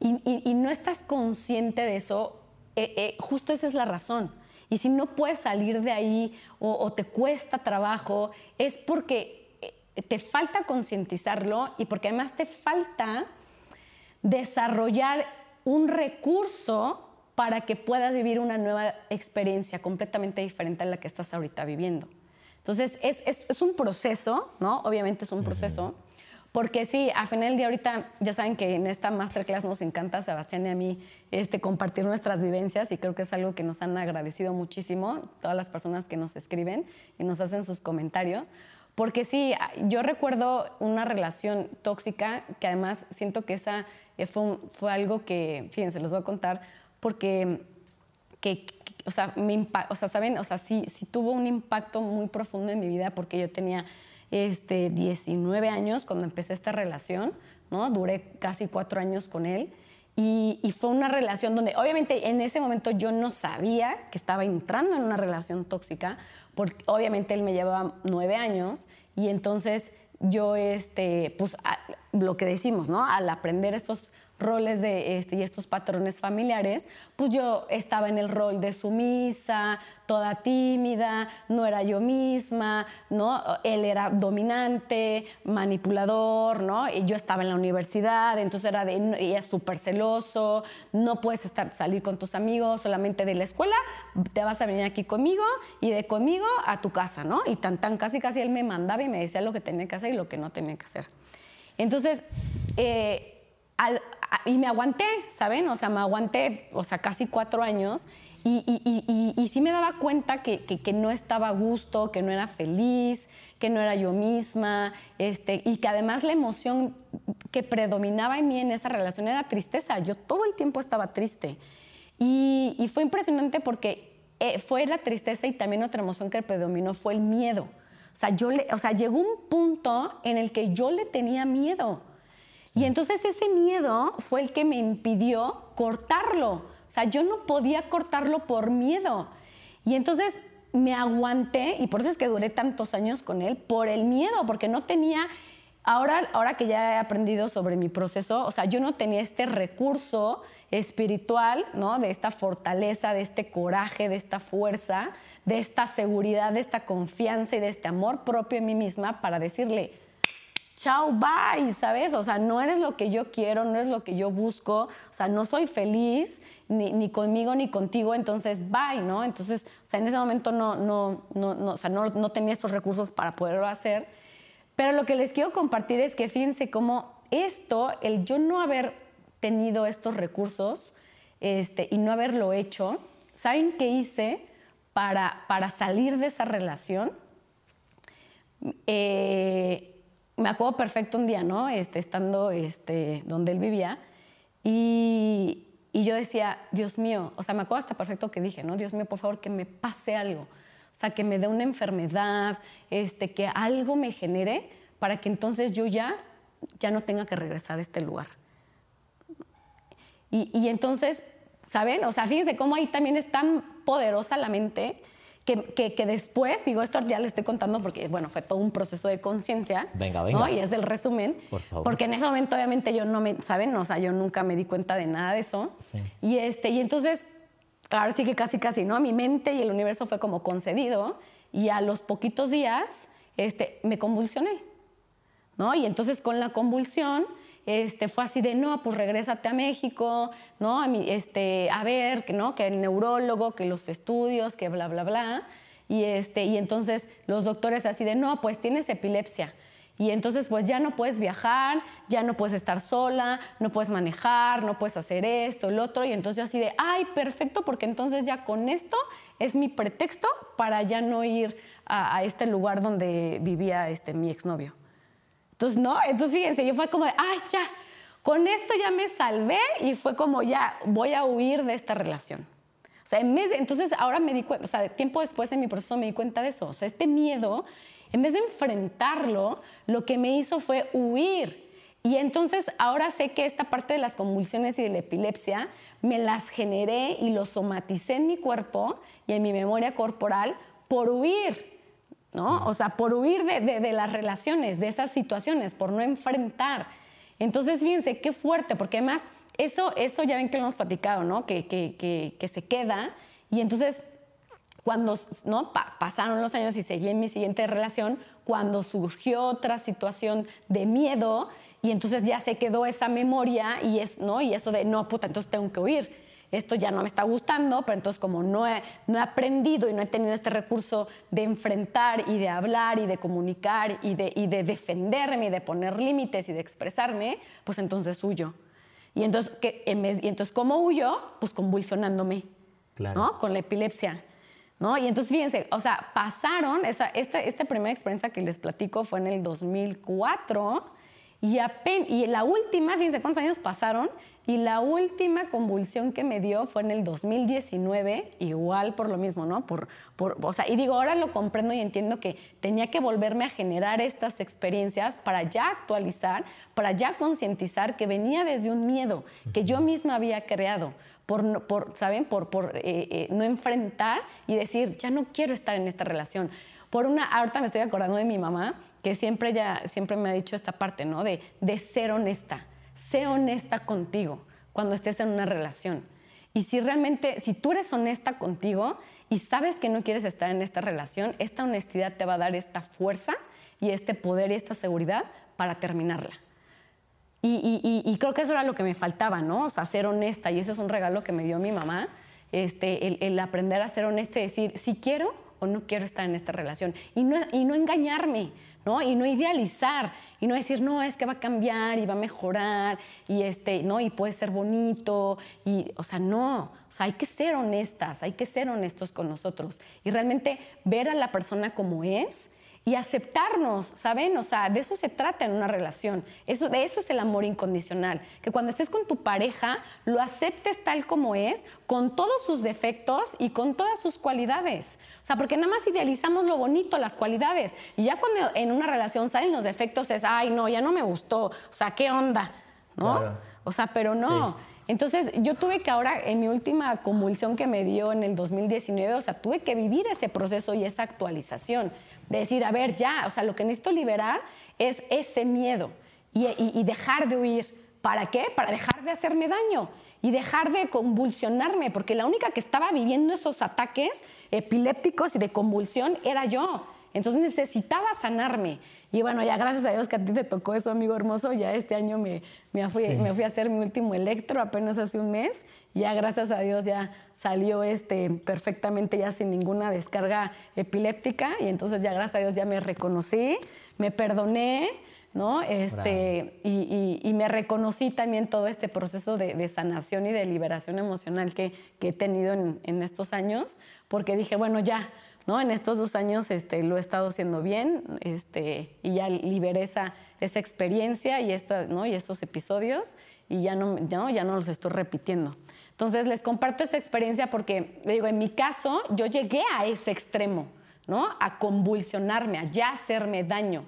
y, no estás consciente de eso, eh, eh, justo esa es la razón. Y si no puedes salir de ahí o, te cuesta trabajo, es porque te falta concientizarlo y porque además te falta desarrollar un recurso para que puedas vivir una nueva experiencia completamente diferente a la que estás ahorita viviendo. Entonces, es, es, un proceso, ¿no? Obviamente es un proceso, porque sí, a final día ahorita, ya saben que en esta masterclass nos encanta, Sebastián y a mí, este, compartir nuestras vivencias y creo que es algo que nos han agradecido muchísimo todas las personas que nos escriben y nos hacen sus comentarios. Porque sí, yo recuerdo una relación tóxica que además siento que esa eh, fue, fue algo que, fíjense, les voy a contar, porque, que, o, sea, me o sea, ¿saben? O sea, sí, sí tuvo un impacto muy profundo en mi vida porque yo tenía este, 19 años cuando empecé esta relación, ¿no? Duré casi cuatro años con él. Y, y, fue una relación donde obviamente en ese momento yo no sabía que estaba entrando en una relación tóxica, porque obviamente él me llevaba nueve años y entonces yo, este, pues, lo que decimos, ¿no? Al aprender estos roles de, este, y estos patrones familiares, pues yo estaba en el rol de sumisa, toda tímida, no era yo misma, ¿no? Él era dominante, manipulador, ¿no? Y yo estaba en la universidad, entonces era de, ella es súper celoso, no puedes estar, salir con tus amigos solamente de la escuela, te vas a venir aquí conmigo y de conmigo a tu casa, ¿no? Y tan, tan, casi, casi él me mandaba y me decía lo que tenía que hacer y lo que no tenía que hacer. Entonces, eh, y me aguanté, ¿saben? O sea, me aguanté, o sea, casi cuatro años. Y, y, sí me daba cuenta que, que, no estaba a gusto, que no era feliz, que no era yo misma, este, y que además la emoción que predominaba en mí en esa relación era tristeza. Yo todo el tiempo estaba triste. Y, fue impresionante porque eh, fue la tristeza y también otra emoción que predominó fue el miedo. O sea, yo le, o sea, llegó un punto en el que yo le tenía miedo. Y entonces ese miedo fue el que me impidió cortarlo. O sea, yo no podía cortarlo por miedo. Y entonces me aguanté, y por eso es que duré tantos años con él, por el miedo, porque no tenía, ahora, ahora que ya he aprendido sobre mi proceso, o sea, yo no tenía este recurso espiritual, ¿no? De esta fortaleza, de este coraje, de esta fuerza, de esta seguridad, de esta confianza y de este amor propio en mí misma para decirle, chao, bye, ¿sabes? O sea, no eres lo que yo quiero, no eres lo que yo busco, o sea, no soy feliz ni, conmigo ni contigo, entonces, bye, ¿no? Entonces, o sea, en ese momento no, no, no, no, o sea, no, no tenía estos recursos para poderlo hacer. Pero lo que les quiero compartir es que fíjense cómo esto, el yo no haber tenido estos recursos este, y no haberlo hecho, ¿saben qué hice para, para salir de esa relación? Eh, me acuerdo perfecto un día, ¿no? Este, estando este, donde él vivía y, yo decía, Dios mío, o sea, me acuerdo hasta perfecto que dije, ¿no? Dios mío, por favor, que me pase algo. O sea, que me dé una enfermedad, este, que algo me genere para que entonces yo ya, ya no tenga que regresar a este lugar. Y, y entonces, ¿saben? O sea, fíjense cómo ahí también es tan poderosa la mente que, que, después, digo, esto ya le estoy contando porque, bueno, fue todo un proceso de conciencia. Venga, venga. Y es el resumen. Por favor. Porque en ese momento, obviamente, yo no me, ¿saben? O sea, yo nunca me di cuenta de nada de eso. Sí. Y, este, y entonces, claro, sí que casi, casi, ¿no? Mi mente y el universo fue como concedido. Y a los poquitos días, este, me convulsioné, ¿no? Y entonces, con la convulsión este, fue así de, no, pues regrésate a México, ¿no? A, este, a ver, ¿no? que el neurólogo, que los estudios, que bla, bla, bla. Y, este, y entonces los doctores así de, no, pues tienes epilepsia. Y entonces pues ya no puedes viajar, ya no puedes estar sola, no puedes manejar, no puedes hacer esto, el otro. Y entonces yo así de, ay, perfecto, porque entonces ya con esto es mi pretexto para ya no ir a, a este lugar donde vivía este, mi exnovio. Entonces, no, entonces fíjense, yo fue como de, ay, ya, con esto ya me salvé y fue como ya, voy a huir de esta relación. O sea, en vez de, entonces ahora me di cuenta, o sea, tiempo después en mi proceso me di cuenta de eso. O sea, este miedo, en vez de enfrentarlo, lo que me hizo fue huir. Y entonces ahora sé que esta parte de las convulsiones y de la epilepsia me las generé y lo somaticé en mi cuerpo y en mi memoria corporal por huir. ¿No? O sea, por huir de, las relaciones, de esas situaciones, por no enfrentar. Entonces, fíjense, qué fuerte, porque además eso, eso ya ven que lo hemos platicado, ¿no? Que, que, se queda y entonces cuando ¿no? pasaron los años y seguí en mi siguiente relación, cuando surgió otra situación de miedo y entonces ya se quedó esa memoria y, es, ¿no? y eso de, no, puta, entonces tengo que huir esto ya no me está gustando, pero entonces como no he, no he aprendido y no he tenido este recurso de enfrentar y de hablar y de comunicar y de, y de defenderme y de poner límites y de expresarme, pues entonces huyo. Y entonces, ¿qué, y entonces ¿cómo huyo? Pues convulsionándome, ¿no? Con la epilepsia. ¿No? Y entonces fíjense, o sea, pasaron, esa, esta, esta primera experiencia que les platico fue en el 2004 y, y la última, fíjense cuántos años pasaron, y la última convulsión que me dio fue en el 2019, igual por lo mismo, ¿no? Por, por, o sea, y digo, ahora lo comprendo y entiendo que tenía que volverme a generar estas experiencias para ya actualizar, para ya concientizar que venía desde un miedo que yo misma había creado. Por, por ¿saben? Por, por eh, eh, no enfrentar y decir, ya no quiero estar en esta relación por una, ahorita me estoy acordando de mi mamá, que siempre, ya, siempre me ha dicho esta parte, ¿no? De, de ser honesta. Sé honesta contigo cuando estés en una relación. Y si realmente, si tú eres honesta contigo y sabes que no quieres estar en esta relación, esta honestidad te va a dar esta fuerza y este poder y esta seguridad para terminarla. Y, creo que eso era lo que me faltaba, ¿no? O sea, ser honesta. Y ese es un regalo que me dio mi mamá, este, el, aprender a ser honesta y decir, si quiero no quiero estar en esta relación. Y no, y no engañarme, ¿no? Y no idealizar, y no decir, no, es que va a cambiar y va a mejorar, y, este, ¿no? y puede ser bonito. Y, o sea, no. O hay que ser honestas, hay que ser honestos con nosotros. Y realmente ver a la persona como es y aceptarnos, ¿saben? O sea, de eso se trata en una relación. Eso, de eso es el amor incondicional. Que cuando estés con tu pareja, lo aceptes tal como es, con todos sus defectos y con todas sus cualidades. O sea, porque nada más idealizamos lo bonito, las cualidades. Y ya cuando en una relación salen los defectos es, ay, no, ya no me gustó. O sea, ¿qué onda? ¿No? O sea, pero no. Entonces, yo tuve que ahora, en mi última convulsión que me dio en el 2019, o sea, tuve que vivir ese proceso y esa actualización. De decir, a ver, ya, o sea, lo que necesito liberar es ese miedo y, dejar de huir. ¿Para qué? Para dejar de hacerme daño y dejar de convulsionarme, porque la única que estaba viviendo esos ataques epilépticos y de convulsión era yo. Entonces necesitaba sanarme. Y bueno, ya gracias a Dios que a ti te tocó eso, amigo hermoso. Ya este año me, me, fui, me fui a hacer mi último electro apenas hace un mes. Ya gracias a Dios ya salió este, perfectamente, ya sin ninguna descarga epiléptica. Y entonces ya gracias a Dios ya me reconocí, me perdoné. ¿no? Este, y, y, me reconocí también todo este proceso de, de sanación y de liberación emocional que, que he tenido en, en, estos años, porque dije, bueno, ya, ¿no? En estos dos años este, lo he estado haciendo bien este, y ya liberé esa, esa experiencia y, esta, ¿no? y estos episodios y ya no, ya, ya no los estoy repitiendo. Entonces les comparto esta experiencia porque, digo, en mi caso yo llegué a ese extremo, ¿no? A convulsionarme, a ya hacerme daño,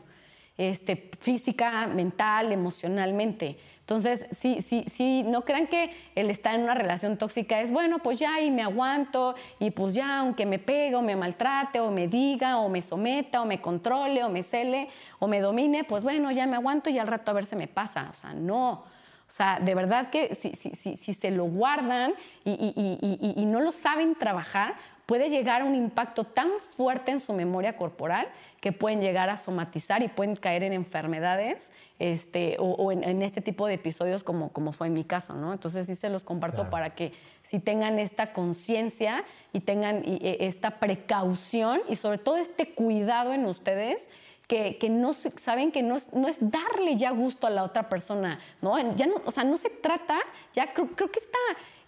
este, física, mental, emocionalmente. Entonces, sí, sí, sí, no crean que el estar en una relación tóxica es, bueno, pues ya y me aguanto y pues ya, aunque me pegue o me maltrate o me diga o me someta o me controle o me cele o me domine, pues bueno, ya me aguanto y al rato a ver si me pasa. O sea, no. O sea, de verdad que si, si, si, si se lo guardan y, y, y, y, no lo saben trabajar, puede llegar a un impacto tan fuerte en su memoria corporal que pueden llegar a somatizar y pueden caer en enfermedades este, o, en, este tipo de episodios como, como fue en mi caso. ¿no? Entonces sí se los comparto para que si tengan esta conciencia y tengan e, esta precaución y sobre todo este cuidado en ustedes que, que, no saben que no es, no es, darle ya gusto a la otra persona, ¿no? Ya no, o sea, no se trata, ya creo, creo que esta,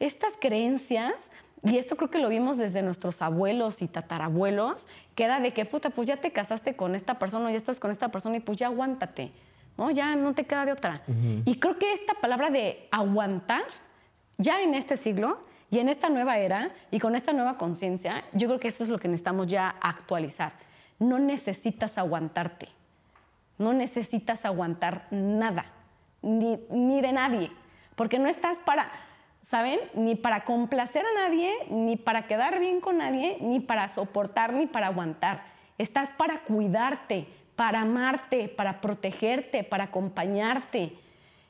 estas creencias y esto creo que lo vimos desde nuestros abuelos y tatarabuelos, que era de que, puta, pues ya te casaste con esta persona, ya estás con esta persona y pues ya aguántate, ¿no? Ya no te queda de otra. Y creo que esta palabra de aguantar, ya en este siglo y en esta nueva era y con esta nueva conciencia, yo creo que eso es lo que necesitamos ya actualizar. No necesitas aguantarte, no necesitas aguantar nada, ni, ni de nadie, porque no estás para ¿saben? Ni para complacer a nadie, ni para quedar bien con nadie, ni para soportar, ni para aguantar. Estás para cuidarte, para amarte, para protegerte, para acompañarte.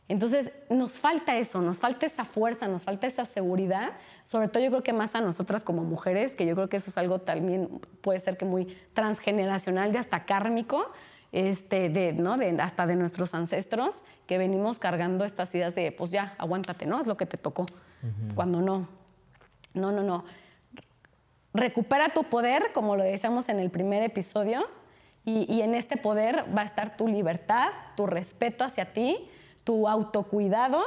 Entonces, nos falta eso, nos falta esa fuerza, nos falta esa seguridad, sobre todo yo creo que más a nosotras como mujeres, que yo creo que eso es algo también, puede ser que muy transgeneracional y hasta kármico, este, de, ¿no? de, hasta de nuestros ancestros, que venimos cargando estas ideas de, pues ya, aguántate, ¿no? Es lo que te tocó cuando no. No, no, no. Recupera tu poder, como lo decíamos en el primer episodio, y, en este poder va a estar tu libertad, tu respeto hacia ti, tu autocuidado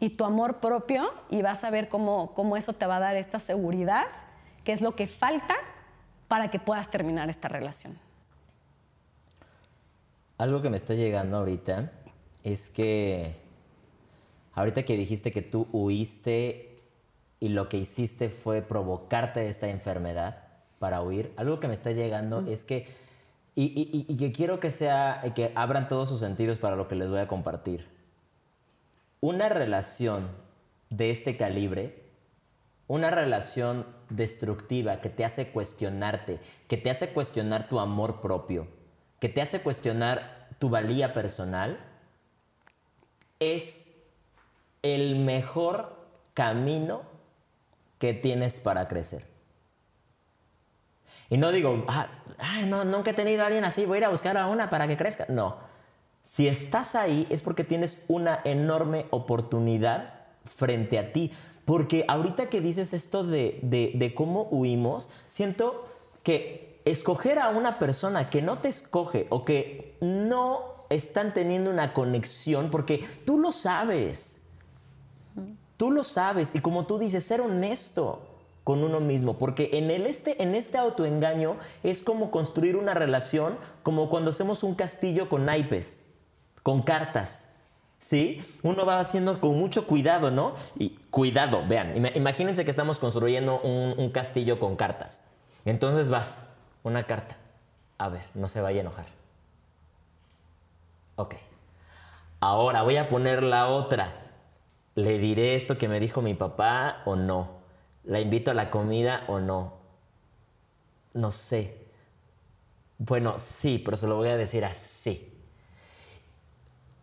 y tu amor propio, y vas a ver cómo, cómo eso te va a dar esta seguridad, que es lo que falta para que puedas terminar esta relación. Algo que me está llegando ahorita es que Ahorita que dijiste que tú huiste y lo que hiciste fue provocarte esta enfermedad para huir, algo que me está llegando es que, y, que quiero que sea, que abran todos sus sentidos para lo que les voy a compartir. Una relación de este calibre una relación destructiva que te hace cuestionarte, que te hace cuestionar tu amor propio, que te hace cuestionar tu valía personal, es el mejor camino que tienes para crecer. Y no digo, ah, no, nunca he tenido a alguien así, voy a ir a buscar a una para que crezca. No. Si estás ahí es porque tienes una enorme oportunidad frente a ti. Porque ahorita que dices esto de, de cómo huimos, siento que escoger a una persona que no te escoge o que no están teniendo una conexión, porque tú lo sabes. Tú lo sabes. Y como tú dices, ser honesto con uno mismo, porque en, el este, en este autoengaño es como construir una relación, como cuando hacemos un castillo con naipes, con cartas. ¿Sí? Uno va haciendo con mucho cuidado, ¿no? Y cuidado, vean, imagínense que estamos construyendo un, un castillo con cartas. Entonces vas, una carta. A ver, no se vaya a enojar. Ok. Ahora voy a poner la otra. ¿Le diré esto que me dijo mi papá o no? ¿La invito a la comida o no? No sé. Bueno, sí, pero se lo voy a decir así.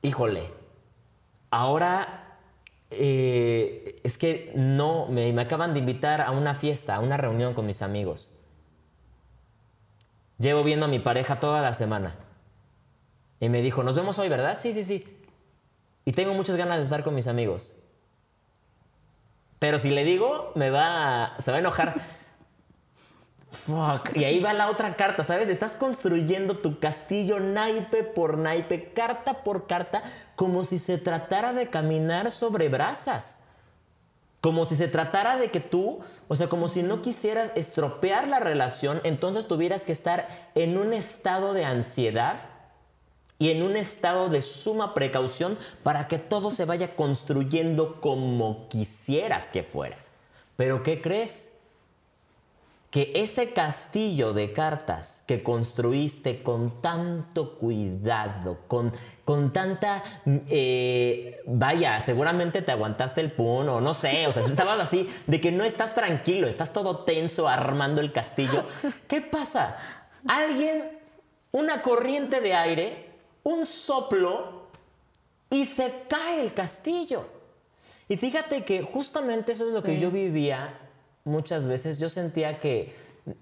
Híjole, ahora eh, es que no, me, me acaban de invitar a una fiesta, a una reunión con mis amigos. Llevo viendo a mi pareja toda la semana. Y me dijo, nos vemos hoy, ¿verdad? Sí, sí, sí. Y tengo muchas ganas de estar con mis amigos. Pero si le digo, me va, se va a enojar. Fuck. Y ahí va la otra carta, ¿sabes? Estás construyendo tu castillo naipe por naipe, carta por carta, como si se tratara de caminar sobre brasas. Como si se tratara de que tú, o sea, como si no quisieras estropear la relación, entonces tuvieras que estar en un estado de ansiedad y en un estado de suma precaución para que todo se vaya construyendo como quisieras que fuera. Pero ¿qué crees? Que ese castillo de cartas que construiste con tanto cuidado, con, con tanta... Eh, vaya, seguramente te aguantaste el pun o no sé, o sea, estabas así de que no estás tranquilo, estás todo tenso armando el castillo. ¿Qué pasa? Alguien, una corriente de aire un soplo y se cae el castillo. Y fíjate que justamente eso es lo que yo vivía muchas veces. Yo sentía que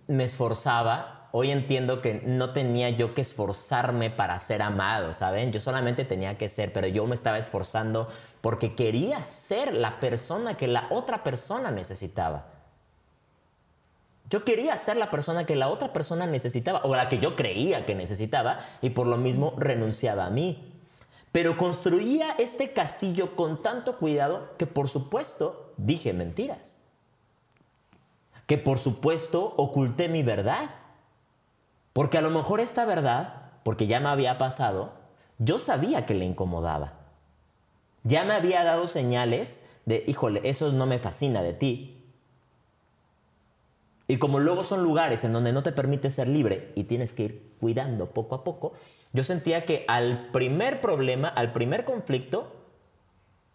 me esforzaba. Hoy entiendo que no tenía yo que esforzarme para ser amado, ¿saben? Yo solamente tenía que ser, pero yo me estaba esforzando porque quería ser la persona que la otra persona necesitaba. Yo quería ser la persona que la otra persona necesitaba o la que yo creía que necesitaba y por lo mismo renunciaba a mí. Pero construía este castillo con tanto cuidado que por supuesto dije mentiras. Que por supuesto oculté mi verdad. Porque a lo mejor esta verdad, porque ya me había pasado, yo sabía que le incomodaba. Ya me había dado señales de, híjole, eso no me fascina de ti, y como luego son lugares en donde no te permite ser libre y tienes que ir cuidando poco a poco, yo sentía que al primer problema, al primer conflicto,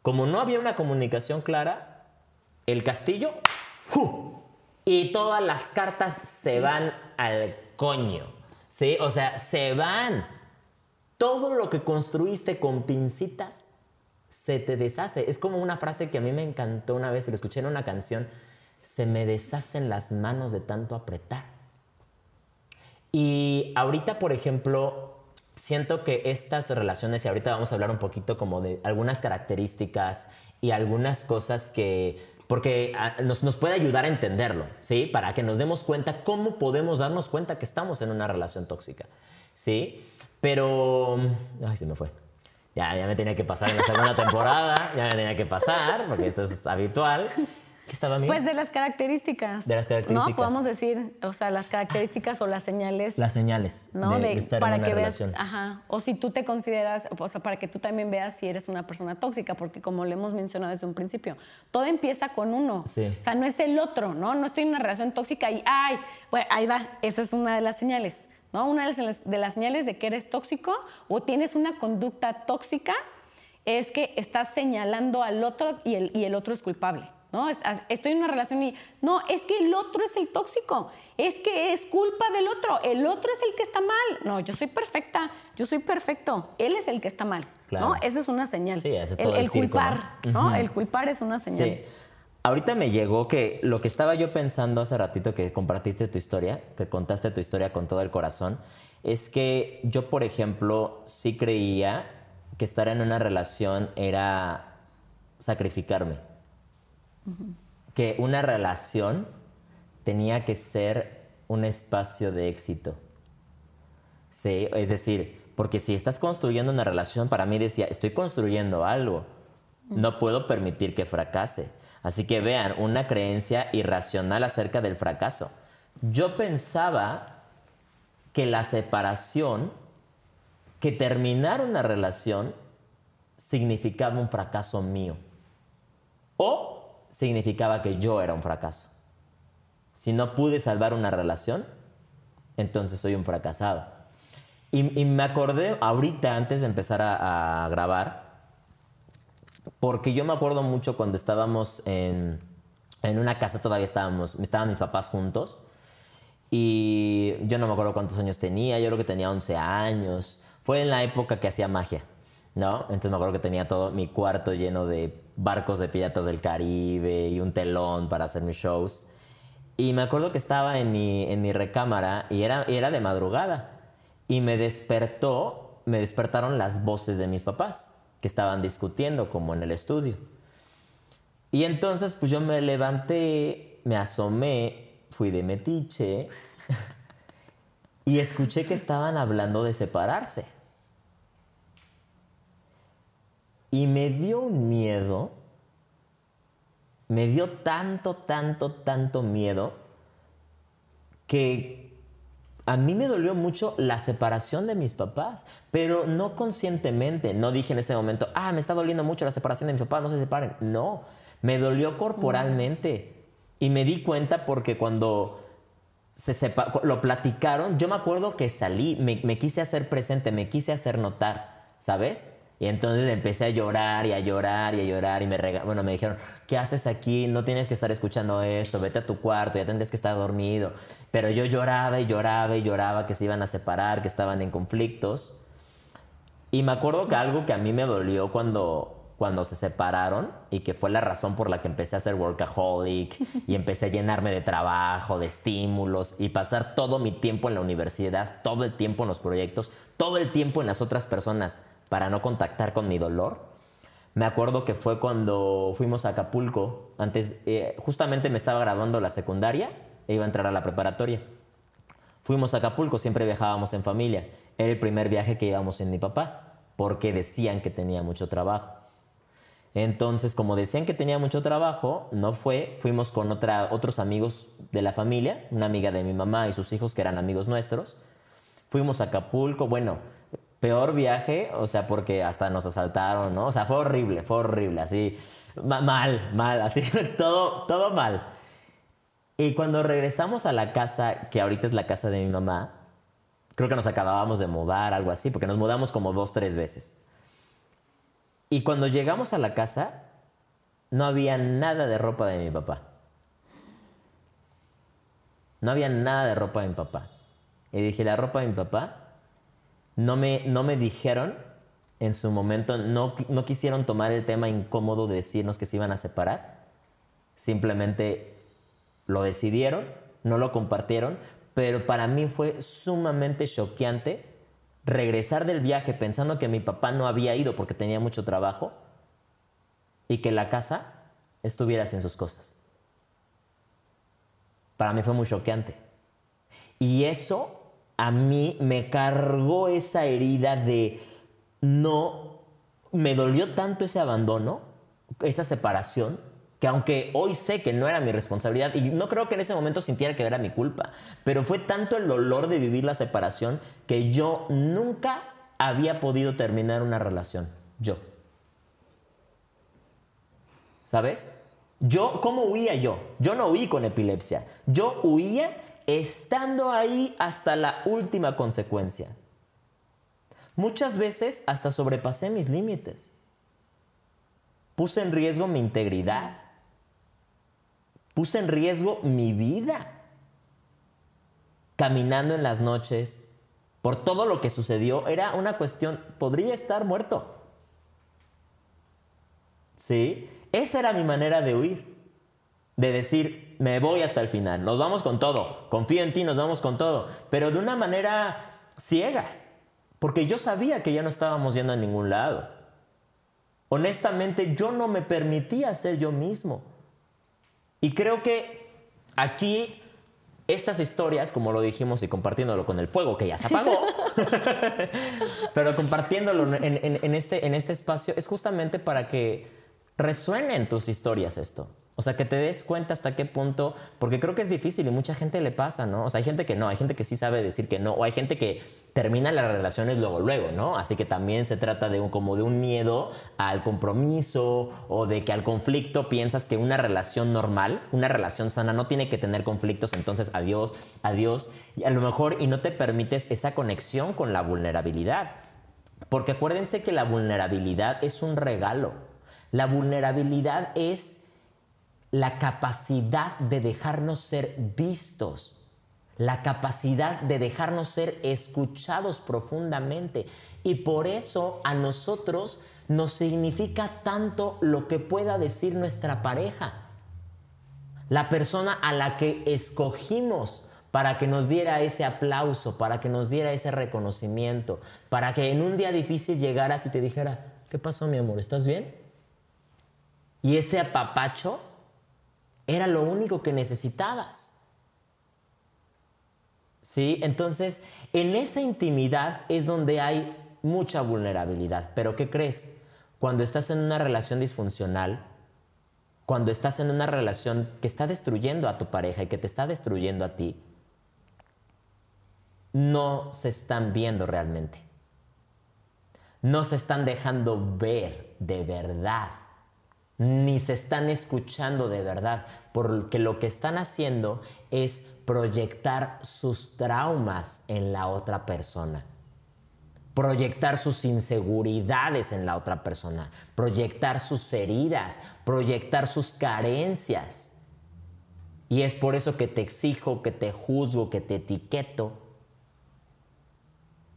como no había una comunicación clara, el castillo, ¡fu! Y todas las cartas se van al coño. ¿Sí? O sea, se van. Todo lo que construiste con pincitas se te deshace. Es como una frase que a mí me encantó una vez, lo escuché en una canción se me deshacen las manos de tanto apretar. Y ahorita, por ejemplo, siento que estas relaciones, y ahorita vamos a hablar un poquito como de algunas características y algunas cosas que, porque ah, nos, nos puede ayudar a entenderlo, ¿sí? Para que nos demos cuenta cómo podemos darnos cuenta que estamos en una relación tóxica, ¿sí? Pero, ay, se me fue. Ya, ya me tenía que pasar en la segunda temporada, ya me tenía que pasar, porque esto es habitual. ¿Qué estaba bien? Pues de las características. De las características. No, podemos decir, o sea, las características o las señales. Las señales ¿no? de, estar para en una que relación. Veas, ajá. O si tú te consideras, o sea, para que tú también veas si eres una persona tóxica, porque como le hemos mencionado desde un principio, todo empieza con uno. Sí. O sea, no es el otro, ¿no? No estoy en una relación tóxica y, ay, bueno, ahí va, esa es una de las señales, ¿no? Una de las señales de que eres tóxico o tienes una conducta tóxica es que estás señalando al otro y el, y el otro es culpable. ¿No? Estoy en una relación y, no, es que el otro es el tóxico, es que es culpa del otro, el otro es el que está mal. No, yo soy perfecta, yo soy perfecto, él es el que está mal, ¿no? Eso es una señal. Sí, es el, el, culpar, ¿no? El culpar es una señal. Sí. Ahorita me llegó que lo que estaba yo pensando hace ratito que compartiste tu historia, que contaste tu historia con todo el corazón, es que yo, por ejemplo, sí creía que estar en una relación era sacrificarme. Que una relación tenía que ser un espacio de éxito. Sí, es decir, porque si estás construyendo una relación, para mí decía, estoy construyendo algo. No puedo permitir que fracase. Así que vean, una creencia irracional acerca del fracaso. Yo pensaba que la separación, que terminar una relación, significaba un fracaso mío. O significaba que yo era un fracaso. Si no pude salvar una relación, entonces soy un fracasado. Y, me acordé ahorita, antes de empezar a, a, grabar, porque yo me acuerdo mucho cuando estábamos en, en una casa, todavía estábamos, estaban mis papás juntos, y yo no me acuerdo cuántos años tenía, yo creo que tenía 11 años. Fue en la época que hacía magia, ¿no? Entonces me acuerdo que tenía todo mi cuarto lleno de barcos de piratas del Caribe y un telón para hacer mis shows. Y me acuerdo que estaba en mi, en mi recámara y era, era de madrugada. Y me despertó, me despertaron las voces de mis papás, que estaban discutiendo como en el estudio. Y entonces pues yo me levanté, me asomé fui de metiche y escuché que estaban hablando de separarse. Y me dio un miedo, me dio tanto, tanto, tanto miedo que a mí me dolió mucho la separación de mis papás, pero no conscientemente. No dije en ese momento, ah, me está doliendo mucho la separación de mis papás, no se separen. No, me dolió corporalmente. Y me di cuenta porque cuando se lo platicaron, yo me acuerdo que salí, me, quise hacer presente, me quise hacer notar, ¿sabes? Y entonces empecé a llorar y a llorar y a llorar y me bueno, me dijeron, ¿qué haces aquí? No tienes que estar escuchando esto, vete a tu cuarto, ya tendrías que estar dormido. Pero yo lloraba y lloraba y lloraba que se iban a separar, que estaban en conflictos. Y me acuerdo que algo que a mí me dolió cuando, cuando se separaron y que fue la razón por la que empecé a ser workaholic y empecé a llenarme de trabajo, de estímulos y pasar todo mi tiempo en la universidad, todo el tiempo en los proyectos, todo el tiempo en las otras personas para no contactar con mi dolor. Me acuerdo que fue cuando fuimos a Acapulco, antes eh, justamente me estaba graduando la secundaria e iba a entrar a la preparatoria. Fuimos a Acapulco, siempre viajábamos en familia. Era el primer viaje que íbamos en mi papá, porque decían que tenía mucho trabajo. Entonces, como decían que tenía mucho trabajo, no fue. Fuimos con otra, otros amigos de la familia, una amiga de mi mamá y sus hijos que eran amigos nuestros. Fuimos a Acapulco, bueno, peor viaje, o sea, porque hasta nos asaltaron, ¿no? O sea, fue horrible, fue horrible, así, mal, mal, así, todo, todo mal. Y cuando regresamos a la casa, que ahorita es la casa de mi mamá, creo que nos acabábamos de mudar, algo así, porque nos mudamos como dos, tres veces. Y cuando llegamos a la casa, no había nada de ropa de mi papá. No había nada de ropa de mi papá. Y dije, la ropa de mi papá, no me, no me dijeron en su momento, no, no quisieron tomar el tema incómodo de decirnos que se iban a separar. Simplemente lo decidieron, no lo compartieron, pero para mí fue sumamente choqueante regresar del viaje pensando que mi papá no había ido porque tenía mucho trabajo y que la casa estuviera sin sus cosas. Para mí fue muy choqueante. Y eso a mí me cargó esa herida de no, me dolió tanto ese abandono, esa separación, que aunque hoy sé que no era mi responsabilidad, y no creo que en ese momento sintiera que era mi culpa, pero fue tanto el dolor de vivir la separación que yo nunca había podido terminar una relación. Yo. ¿Sabes? Yo, ¿cómo huía yo? Yo no huí con epilepsia. Yo huía estando ahí hasta la última consecuencia. Muchas veces hasta sobrepasé mis límites. Puse en riesgo mi integridad Puse en riesgo mi vida. Caminando en las noches, por todo lo que sucedió, era una cuestión, podría estar muerto. ¿Sí? Esa era mi manera de huir. De decir, me voy hasta el final, nos vamos con todo, confío en ti, nos vamos con todo, pero de una manera ciega, porque yo sabía que ya no estábamos yendo a ningún lado. Honestamente, yo no me permitía ser yo mismo. Y creo que aquí estas historias, como lo dijimos y compartiéndolo con el fuego que ya se apagó, pero compartiéndolo en, este, en este espacio es justamente para que resuenen tus historias esto. O sea, que te des cuenta hasta qué punto, porque creo que es difícil y mucha gente le pasa, ¿no? O sea, hay gente que no, hay gente que sí sabe decir que no, o hay gente que termina las relaciones luego, luego, ¿no? Así que también se trata de un, como de un miedo al compromiso o de que al conflicto piensas que una relación normal, una relación sana no tiene que tener conflictos, entonces adiós, adiós, y a lo mejor y no te permites esa conexión con la vulnerabilidad. Porque acuérdense que la vulnerabilidad es un regalo. La vulnerabilidad es la capacidad de dejarnos ser vistos, la capacidad de dejarnos ser escuchados profundamente. Y por eso a nosotros nos significa tanto lo que pueda decir nuestra pareja. La persona a la que escogimos para que nos diera ese aplauso, para que nos diera ese reconocimiento, para que en un día difícil llegaras y te dijera, ¿qué pasó mi amor? ¿Estás bien? Y ese apapacho era lo único que necesitabas. ¿Sí? Entonces, en esa intimidad es donde hay mucha vulnerabilidad. Pero ¿qué crees? Cuando estás en una relación disfuncional, cuando estás en una relación que está destruyendo a tu pareja y que te está destruyendo a ti, no se están viendo realmente. No se están dejando ver de verdad ni se están escuchando de verdad, porque lo que están haciendo es proyectar sus traumas en la otra persona, proyectar sus inseguridades en la otra persona, proyectar sus heridas, proyectar sus carencias. Y es por eso que te exijo, que te juzgo, que te etiqueto.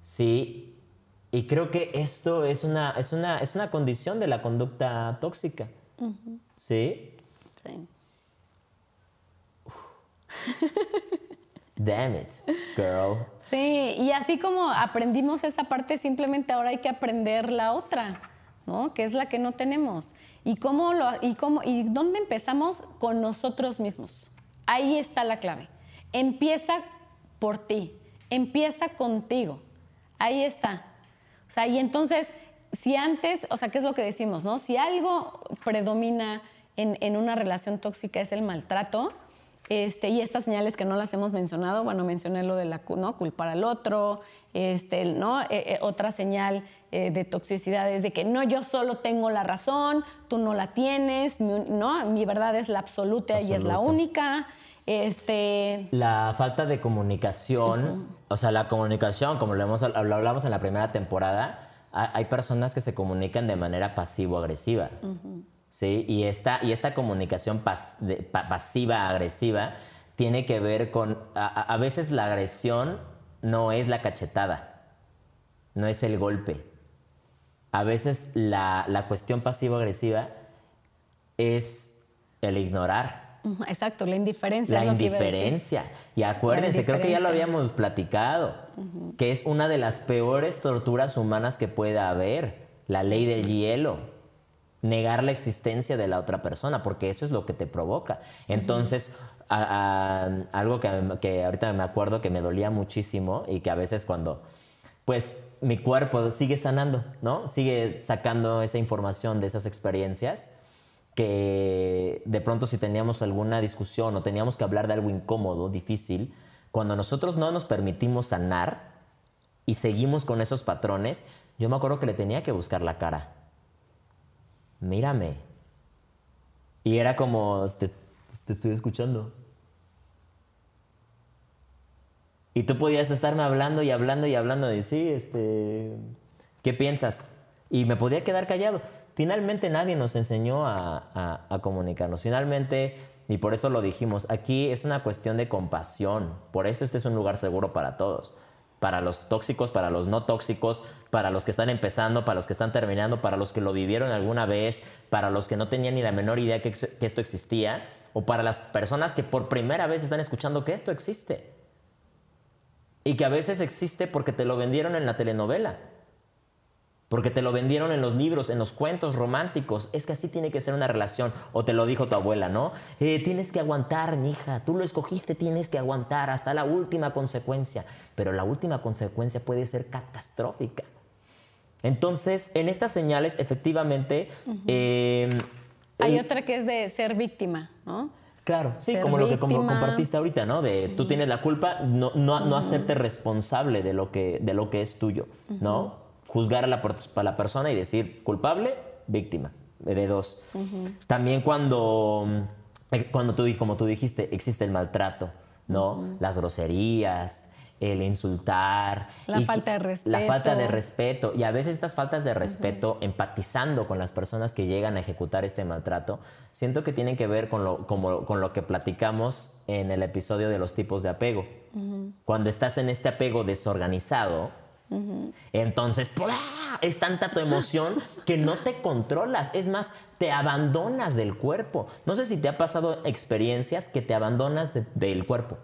¿Sí? Y creo que esto es una, es una, es una condición de la conducta tóxica. ¿Sí? Sí. Damn it, girl. Sí, y así como aprendimos esa parte, simplemente ahora hay que aprender la otra, ¿no? Que es la que no tenemos. ¿Y cómo lo y cómo y dónde empezamos con nosotros mismos? Ahí está la clave. Empieza por ti, empieza contigo. Ahí está. O sea, y entonces si antes, o sea, ¿qué es lo que decimos, no? Si algo predomina en, una relación tóxica es el maltrato, este, y estas señales que no las hemos mencionado, bueno, mencioné lo de la ¿no? culpar al otro, este, ¿no? Eh, eh, otra señal eh, de toxicidad es de que no, yo solo tengo la razón, tú no la tienes, mi, ¿no? mi verdad es la absoluta, y es la única. Este... La falta de comunicación, o sea, la comunicación, como lo, hemos, lo hablamos en la primera temporada, hay personas que se comunican de manera pasivo-agresiva. ¿sí? Y, esta, y esta comunicación pasiva-agresiva tiene que ver con, a, veces la agresión no es la cachetada, no es el golpe. A veces la, la cuestión pasivo-agresiva es el ignorar Exacto, la indiferencia. La indiferencia. Y acuérdense, creo que ya lo habíamos platicado, que es una de las peores torturas humanas que pueda haber, la ley del hielo. Negar la existencia de la otra persona, porque eso es lo que te provoca. Entonces, algo que, que ahorita me acuerdo que me dolía muchísimo y que a veces cuando, pues, mi cuerpo sigue sanando, ¿no? Sigue sacando esa información de esas experiencias que de pronto si teníamos alguna discusión o teníamos que hablar de algo incómodo, difícil, cuando nosotros no nos permitimos sanar y seguimos con esos patrones, yo me acuerdo que le tenía que buscar la cara. Mírame. Y era como, te, estoy escuchando. Y tú podías estarme hablando y hablando y hablando de, sí, este, ¿qué piensas? Y me podía quedar callado finalmente nadie nos enseñó a, comunicarnos. Finalmente y por eso lo dijimos, aquí es una cuestión de compasión, por eso este es un lugar seguro para todos, para los tóxicos, para los no tóxicos, para los que están empezando, para los que están terminando, para los que lo vivieron alguna vez, para los que no tenían ni la menor idea que, esto existía, o para las personas que por primera vez están escuchando que esto existe. Y que a veces existe porque te lo vendieron en la telenovela porque te lo vendieron en los libros, en los cuentos románticos. Es que así tiene que ser una relación. O te lo dijo tu abuela, ¿no? Eh, tienes que aguantar, mi hija. Tú lo escogiste, tienes que aguantar hasta la última consecuencia. Pero la última consecuencia puede ser catastrófica. Entonces, en estas señales, efectivamente. Em, Hay otra que es de ser víctima, ¿no? Claro, sí, como lo que compartiste ahorita, ¿no? De tú tienes la culpa, no, no, hacerte responsable de lo que, de lo que es tuyo, ¿no? Juzgar a la, persona y decir culpable, víctima, de dos. También cuando, eh, cuando tú, como tú dijiste, existe el maltrato, ¿no? Las groserías, el insultar. La falta de respeto. La falta de respeto. Y a veces estas faltas de respeto, empatizando con las personas que llegan a ejecutar este maltrato, siento que tienen que ver con lo, con lo que platicamos en el episodio de los tipos de apego. Cuando estás en este apego desorganizado, entonces, es tanta tu emoción que no te controlas. Es más, te abandonas del cuerpo. No sé si te ha pasado experiencias que te abandonas del cuerpo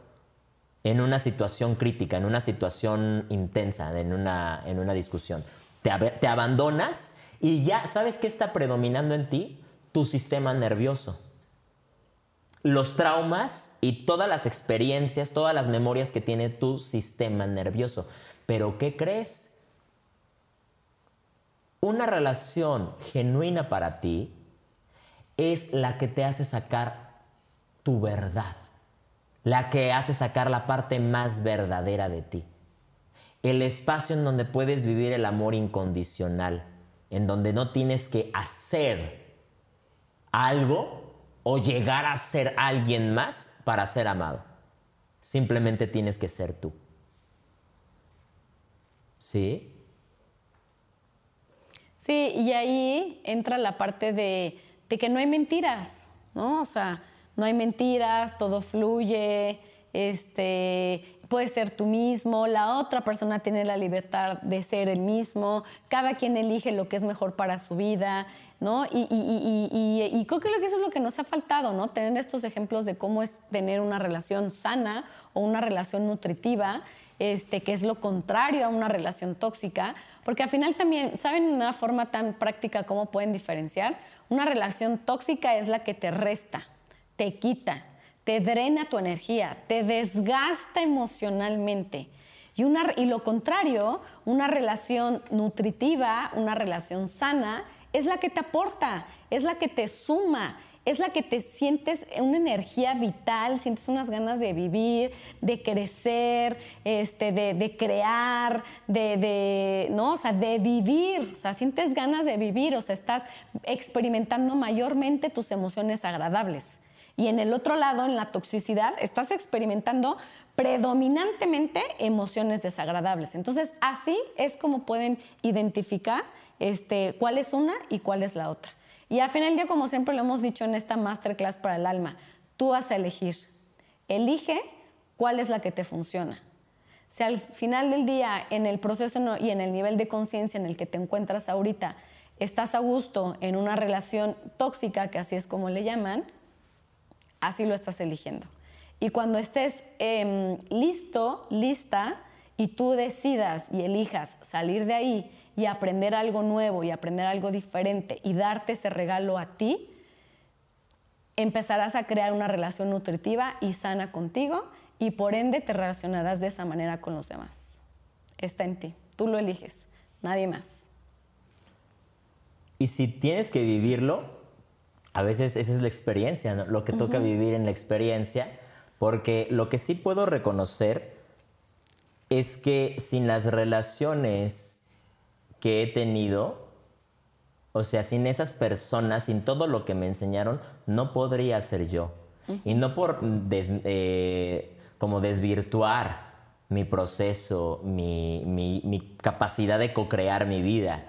en una situación crítica, en una situación intensa, en una, en una discusión. Te, te abandonas y ya sabes qué está predominando en ti, tu sistema nervioso los traumas y todas las experiencias, todas las memorias que tiene tu sistema nervioso. Pero ¿qué crees? Una relación genuina para ti es la que te hace sacar tu verdad, la que hace sacar la parte más verdadera de ti. El espacio en donde puedes vivir el amor incondicional, en donde no tienes que hacer algo o llegar a ser alguien más para ser amado. Simplemente tienes que ser tú. ¿Sí? Sí, y ahí entra la parte de, que no hay mentiras, ¿no? O sea, no hay mentiras, todo fluye, este, puedes ser tú mismo, la otra persona tiene la libertad de ser el mismo, cada quien elige lo que es mejor para su vida, ¿no? Y, y, creo que eso es lo que nos ha faltado, ¿no? Tener estos ejemplos de cómo es tener una relación sana o una relación nutritiva este, que es lo contrario a una relación tóxica, porque al final también, ¿saben una forma tan práctica cómo pueden diferenciar? Una relación tóxica es la que te resta, te quita, te drena tu energía, te desgasta emocionalmente. Y, una, y lo contrario, una relación nutritiva, una relación sana, es la que te aporta, es la que te suma, es la que te sientes una energía vital, sientes unas ganas de vivir, de crecer, este, de, crear, de, ¿no? O sea, de vivir, o sea, sientes ganas de vivir, o sea, estás experimentando mayormente tus emociones agradables. Y en el otro lado, en la toxicidad, estás experimentando predominantemente emociones desagradables. Entonces, así es como pueden identificar este, cuál es una y cuál es la otra. Y al final del día, como siempre lo hemos dicho en esta masterclass para el alma, tú vas a elegir. Elige cuál es la que te funciona. Si al final del día, en el proceso y en el nivel de conciencia en el que te encuentras ahorita, estás a gusto en una relación tóxica, que así es como le llaman, así lo estás eligiendo. Y cuando estés em, listo, lista, y tú decidas y elijas salir de ahí y aprender algo nuevo y aprender algo diferente y darte ese regalo a ti, empezarás a crear una relación nutritiva y sana contigo y por ende te relacionarás de esa manera con los demás. Está en ti, tú lo eliges, nadie más. Y si tienes que vivirlo, a veces esa es la experiencia, lo que toca vivir en la experiencia, porque lo que sí puedo reconocer es que sin las relaciones que he tenido, o sea, sin esas personas, sin todo lo que me enseñaron, no podría ser yo. Y no por eh, como desvirtuar mi proceso, mi, capacidad de co-crear mi vida,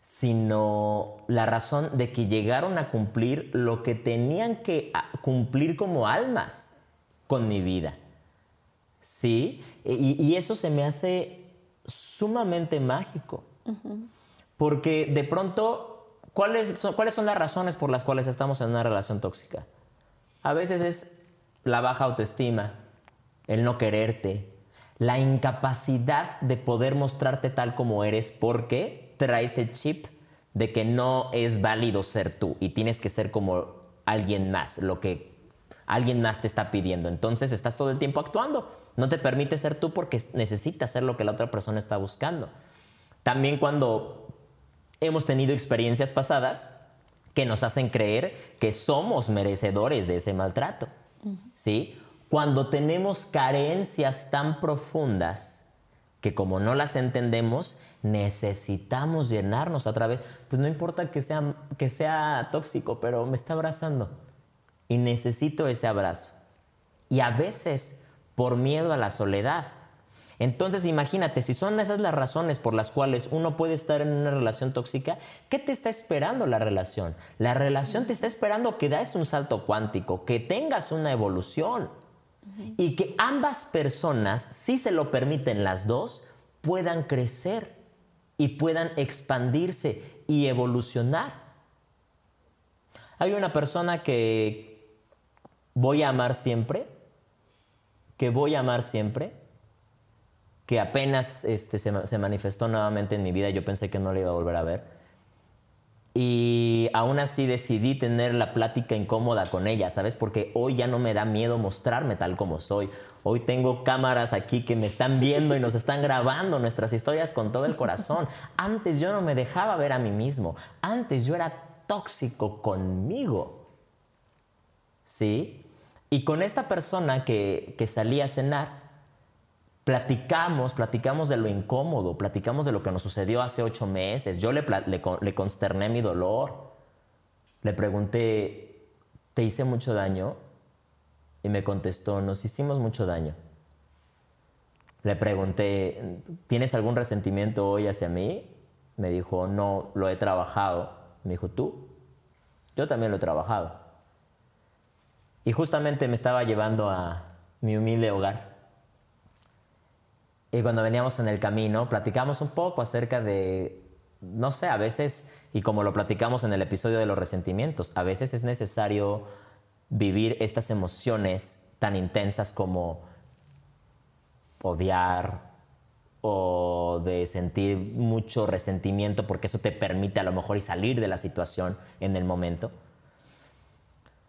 sino la razón de que llegaron a cumplir lo que tenían que ah, cumplir como almas con mi vida. ¿Sí? Y, y eso se me hace sumamente mágico. Porque de pronto, ¿cuáles son, ¿cuáles son las razones por las cuales estamos en una relación tóxica? A veces es la baja autoestima, el no quererte, la incapacidad de poder mostrarte tal como eres porque traes el chip de que no es válido ser tú y tienes que ser como alguien más, lo que alguien más te está pidiendo. Entonces estás todo el tiempo actuando. No te permite ser tú porque necesitas ser lo que la otra persona está buscando. También cuando hemos tenido experiencias pasadas que nos hacen creer que somos merecedores de ese maltrato. ¿Sí? Cuando tenemos carencias tan profundas que como no las entendemos, necesitamos llenarnos a través, pues no importa que sea, que sea tóxico, pero me está abrazando y necesito ese abrazo. Y a veces por miedo a la soledad. Entonces imagínate, si son esas las razones por las cuales uno puede estar en una relación tóxica, ¿qué te está esperando la relación? La relación te está esperando que des un salto cuántico, que tengas una evolución y que ambas personas, si se lo permiten las dos, puedan crecer y puedan expandirse y evolucionar. Hay una persona que voy a amar siempre, que voy a amar siempre, que apenas este, se, se, manifestó nuevamente en mi vida, yo pensé que no le iba a volver a ver. Y aún así decidí tener la plática incómoda con ella, ¿sabes? Porque hoy ya no me da miedo mostrarme tal como soy. Hoy tengo cámaras aquí que me están viendo y nos están grabando nuestras historias con todo el corazón. Antes yo no me dejaba ver a mí mismo. Antes yo era tóxico conmigo. ¿Sí? Y con esta persona que, que salí a cenar, platicamos, platicamos de lo incómodo, platicamos de lo que nos sucedió hace ocho meses. Yo le, consterné mi dolor. Le pregunté, ¿te hice mucho daño? Y me contestó, nos hicimos mucho daño. Le pregunté, ¿tienes algún resentimiento hoy hacia mí? Me dijo, no, lo he trabajado. Me dijo, ¿tú? Yo también lo he trabajado. Y justamente me estaba llevando a mi humilde hogar. Y cuando veníamos en el camino, platicamos un poco acerca de, no sé, a veces, y como lo platicamos en el episodio de los resentimientos, a veces es necesario vivir estas emociones tan intensas como odiar o de sentir mucho resentimiento porque eso te permite a lo mejor y salir de la situación en el momento.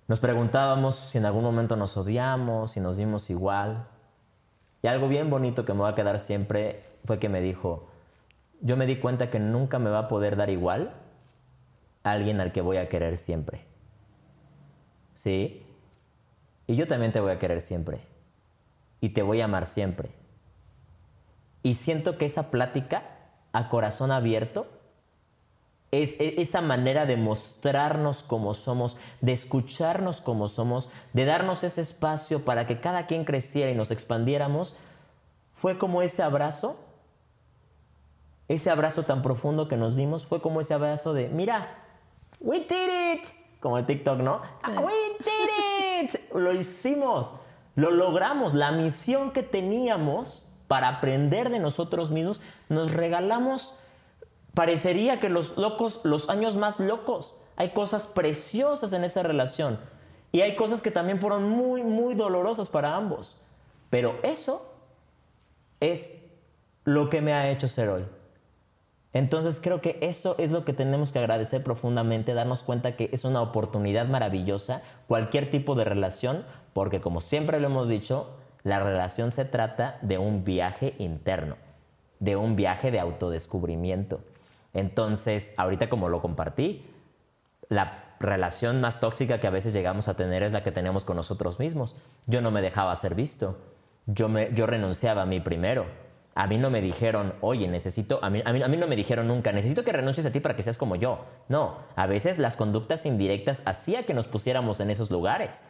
Nos preguntábamos si en algún momento nos odiamos, si nos dimos igual. Y algo bien bonito que me va a quedar siempre fue que me dijo, yo me di cuenta que nunca me va a poder dar igual a alguien al que voy a querer siempre. ¿sí? Y yo también te voy a querer siempre. Y te voy a amar siempre. Y siento que esa plática a corazón abierto es esa manera de mostrarnos como somos, de escucharnos como somos, de darnos ese espacio para que cada quien creciera y nos expandiéramos, fue como ese abrazo, ese abrazo tan profundo que nos dimos, fue como ese abrazo de, mira, we did it, como el TikTok, ¿no? We did it. Lo hicimos. Lo logramos. La misión que teníamos para aprender de nosotros mismos, nos regalamos. Parecería que los locos, los años más locos, hay cosas preciosas en esa relación. Y hay cosas que también fueron muy, muy dolorosas para ambos. Pero eso es lo que me ha hecho ser hoy. Entonces creo que eso es lo que tenemos que agradecer profundamente, darnos cuenta que es una oportunidad maravillosa, cualquier tipo de relación, porque como siempre lo hemos dicho, la relación se trata de un viaje interno, de un viaje de autodescubrimiento. Entonces, ahorita como lo compartí, la relación más tóxica que a veces llegamos a tener es la que tenemos con nosotros mismos. Yo no me dejaba ser visto, yo, renunciaba a mí primero a mí no me dijeron, oye, necesito, a mí, a, mí, no me dijeron nunca, necesito que renuncies a ti para que seas como yo. No, a veces las conductas indirectas hacía que nos pusiéramos en esos lugares.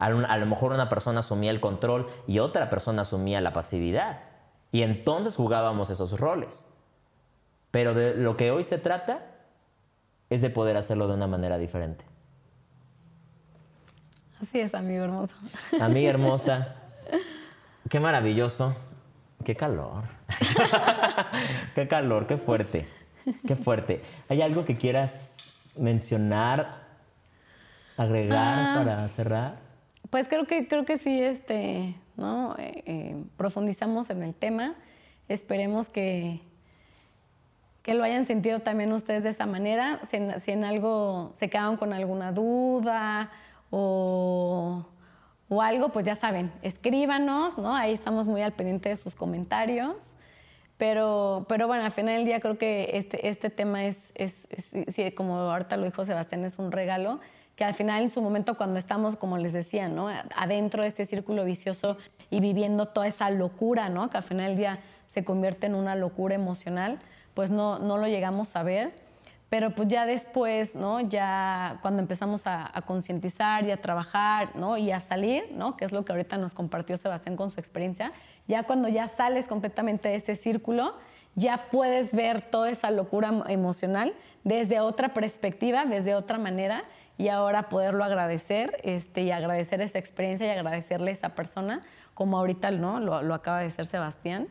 A lo mejor una persona asumía el control y otra persona asumía la pasividad. Y entonces jugábamos esos roles. Pero de lo que hoy se trata es de poder hacerlo de una manera diferente. Así es, amigo hermoso. Amiga hermosa, qué maravilloso, qué calor. qué calor, qué fuerte, qué fuerte. ¿Hay algo que quieras mencionar, agregar Ah. para cerrar? Pues creo que, creo que sí, este, ¿no? Eh, eh, profundizamos en el tema. Esperemos que, que lo hayan sentido también ustedes de esa manera. Si en, si en algo se quedaron con alguna duda o, o algo, pues ya saben, escríbanos, ¿no? Ahí estamos muy al pendiente de sus comentarios. Pero, pero bueno, al final del día creo que este, este tema es, es, es- como ahorita lo dijo Sebastián, es un regalo que al final en su momento cuando estamos, como les decía, ¿no? adentro de ese círculo vicioso y viviendo toda esa locura, ¿no? que al final del día se convierte en una locura emocional, pues no, no lo llegamos a ver. Pero pues ya después, ¿no? Ya cuando empezamos a, concientizar y a trabajar, ¿no? Y a salir, ¿no? Que es lo que ahorita nos compartió Sebastián con su experiencia, ya cuando ya sales completamente de ese círculo, ya puedes ver toda esa locura em- emocional desde otra perspectiva, desde otra manera, y ahora poderlo agradecer, este, y agradecer esa experiencia y agradecerle a esa persona, como ahorita, ¿no? Lo, lo acaba de hacer Sebastián.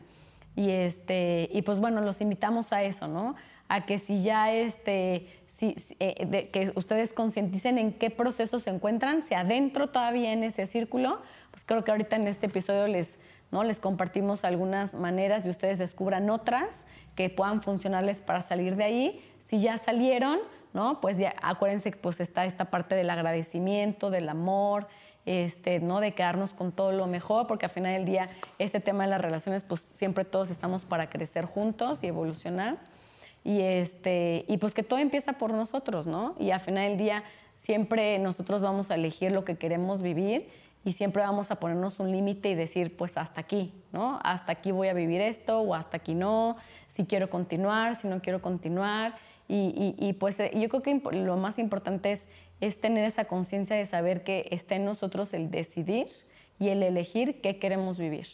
Y, este, y pues bueno, los invitamos a eso, ¿no? A que si ya este, si, eh, que ustedes concienticen en qué proceso se encuentran, si adentro todavía en ese círculo, pues creo que ahorita en este episodio les, ¿no? les compartimos algunas maneras y ustedes descubran otras que puedan funcionarles para salir de ahí. Si ya salieron, ¿no? Pues ya acuérdense que pues está esta parte del agradecimiento, del amor, este, ¿no? De quedarnos con todo lo mejor, porque al final del día este tema de las relaciones, pues siempre todos estamos para crecer juntos y evolucionar. Y, este, y pues que todo empieza por nosotros, ¿no? Y al final del día siempre nosotros vamos a elegir lo que queremos vivir y siempre vamos a ponernos un límite y decir, pues hasta aquí, ¿no? Hasta aquí voy a vivir esto o hasta aquí no, si quiero continuar, si no quiero continuar. Y, y- y, pues eh, yo creo que lo más importante es, es tener esa conciencia de saber que está en nosotros el decidir y el elegir qué queremos vivir.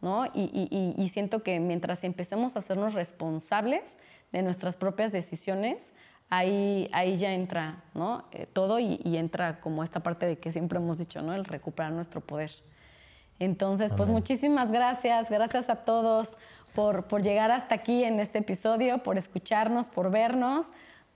¿no? Y, y- siento que mientras empecemos a hacernos responsables de nuestras propias decisiones, ahí, ahí ya entra ¿no? Eh, todo y, y entra como esta parte de que siempre hemos dicho, ¿no? el recuperar nuestro poder. Entonces, pues muchísimas gracias, gracias a todos por, por llegar hasta aquí en este episodio, por escucharnos, por vernos.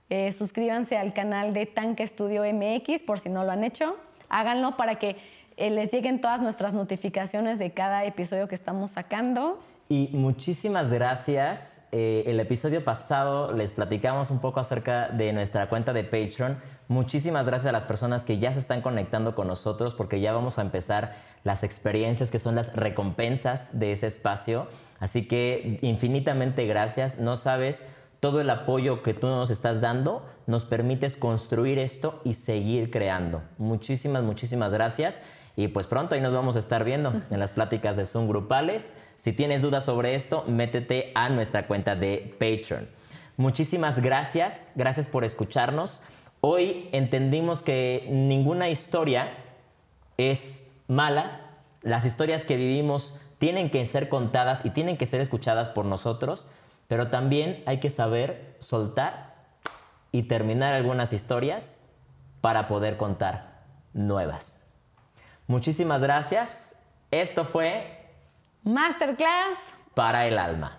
Eh, suscríbanse al canal de Tanque Estudio MX por si no lo han hecho. Háganlo para que eh, les lleguen todas nuestras notificaciones de cada episodio que estamos sacando. Y muchísimas gracias. Eh, el episodio pasado les platicamos un poco acerca de nuestra cuenta de Patreon. Muchísimas gracias a las personas que ya se están conectando con nosotros porque ya vamos a empezar las experiencias que son las recompensas de ese espacio. Así que infinitamente gracias. No sabes todo el apoyo que tú nos estás dando. Nos permites construir esto y seguir creando. Muchísimas, muchísimas gracias. Y pues pronto ahí nos vamos a estar viendo en las pláticas de Zoom grupales. Si tienes dudas sobre esto, métete a nuestra cuenta de Patreon. Muchísimas gracias, gracias por escucharnos. Hoy entendimos que ninguna historia es mala. Las historias que vivimos tienen que ser contadas y tienen que ser escuchadas por nosotros, pero también hay que saber soltar y terminar algunas historias para poder contar nuevas. Muchísimas gracias. Esto fue Masterclass. Para el Alma.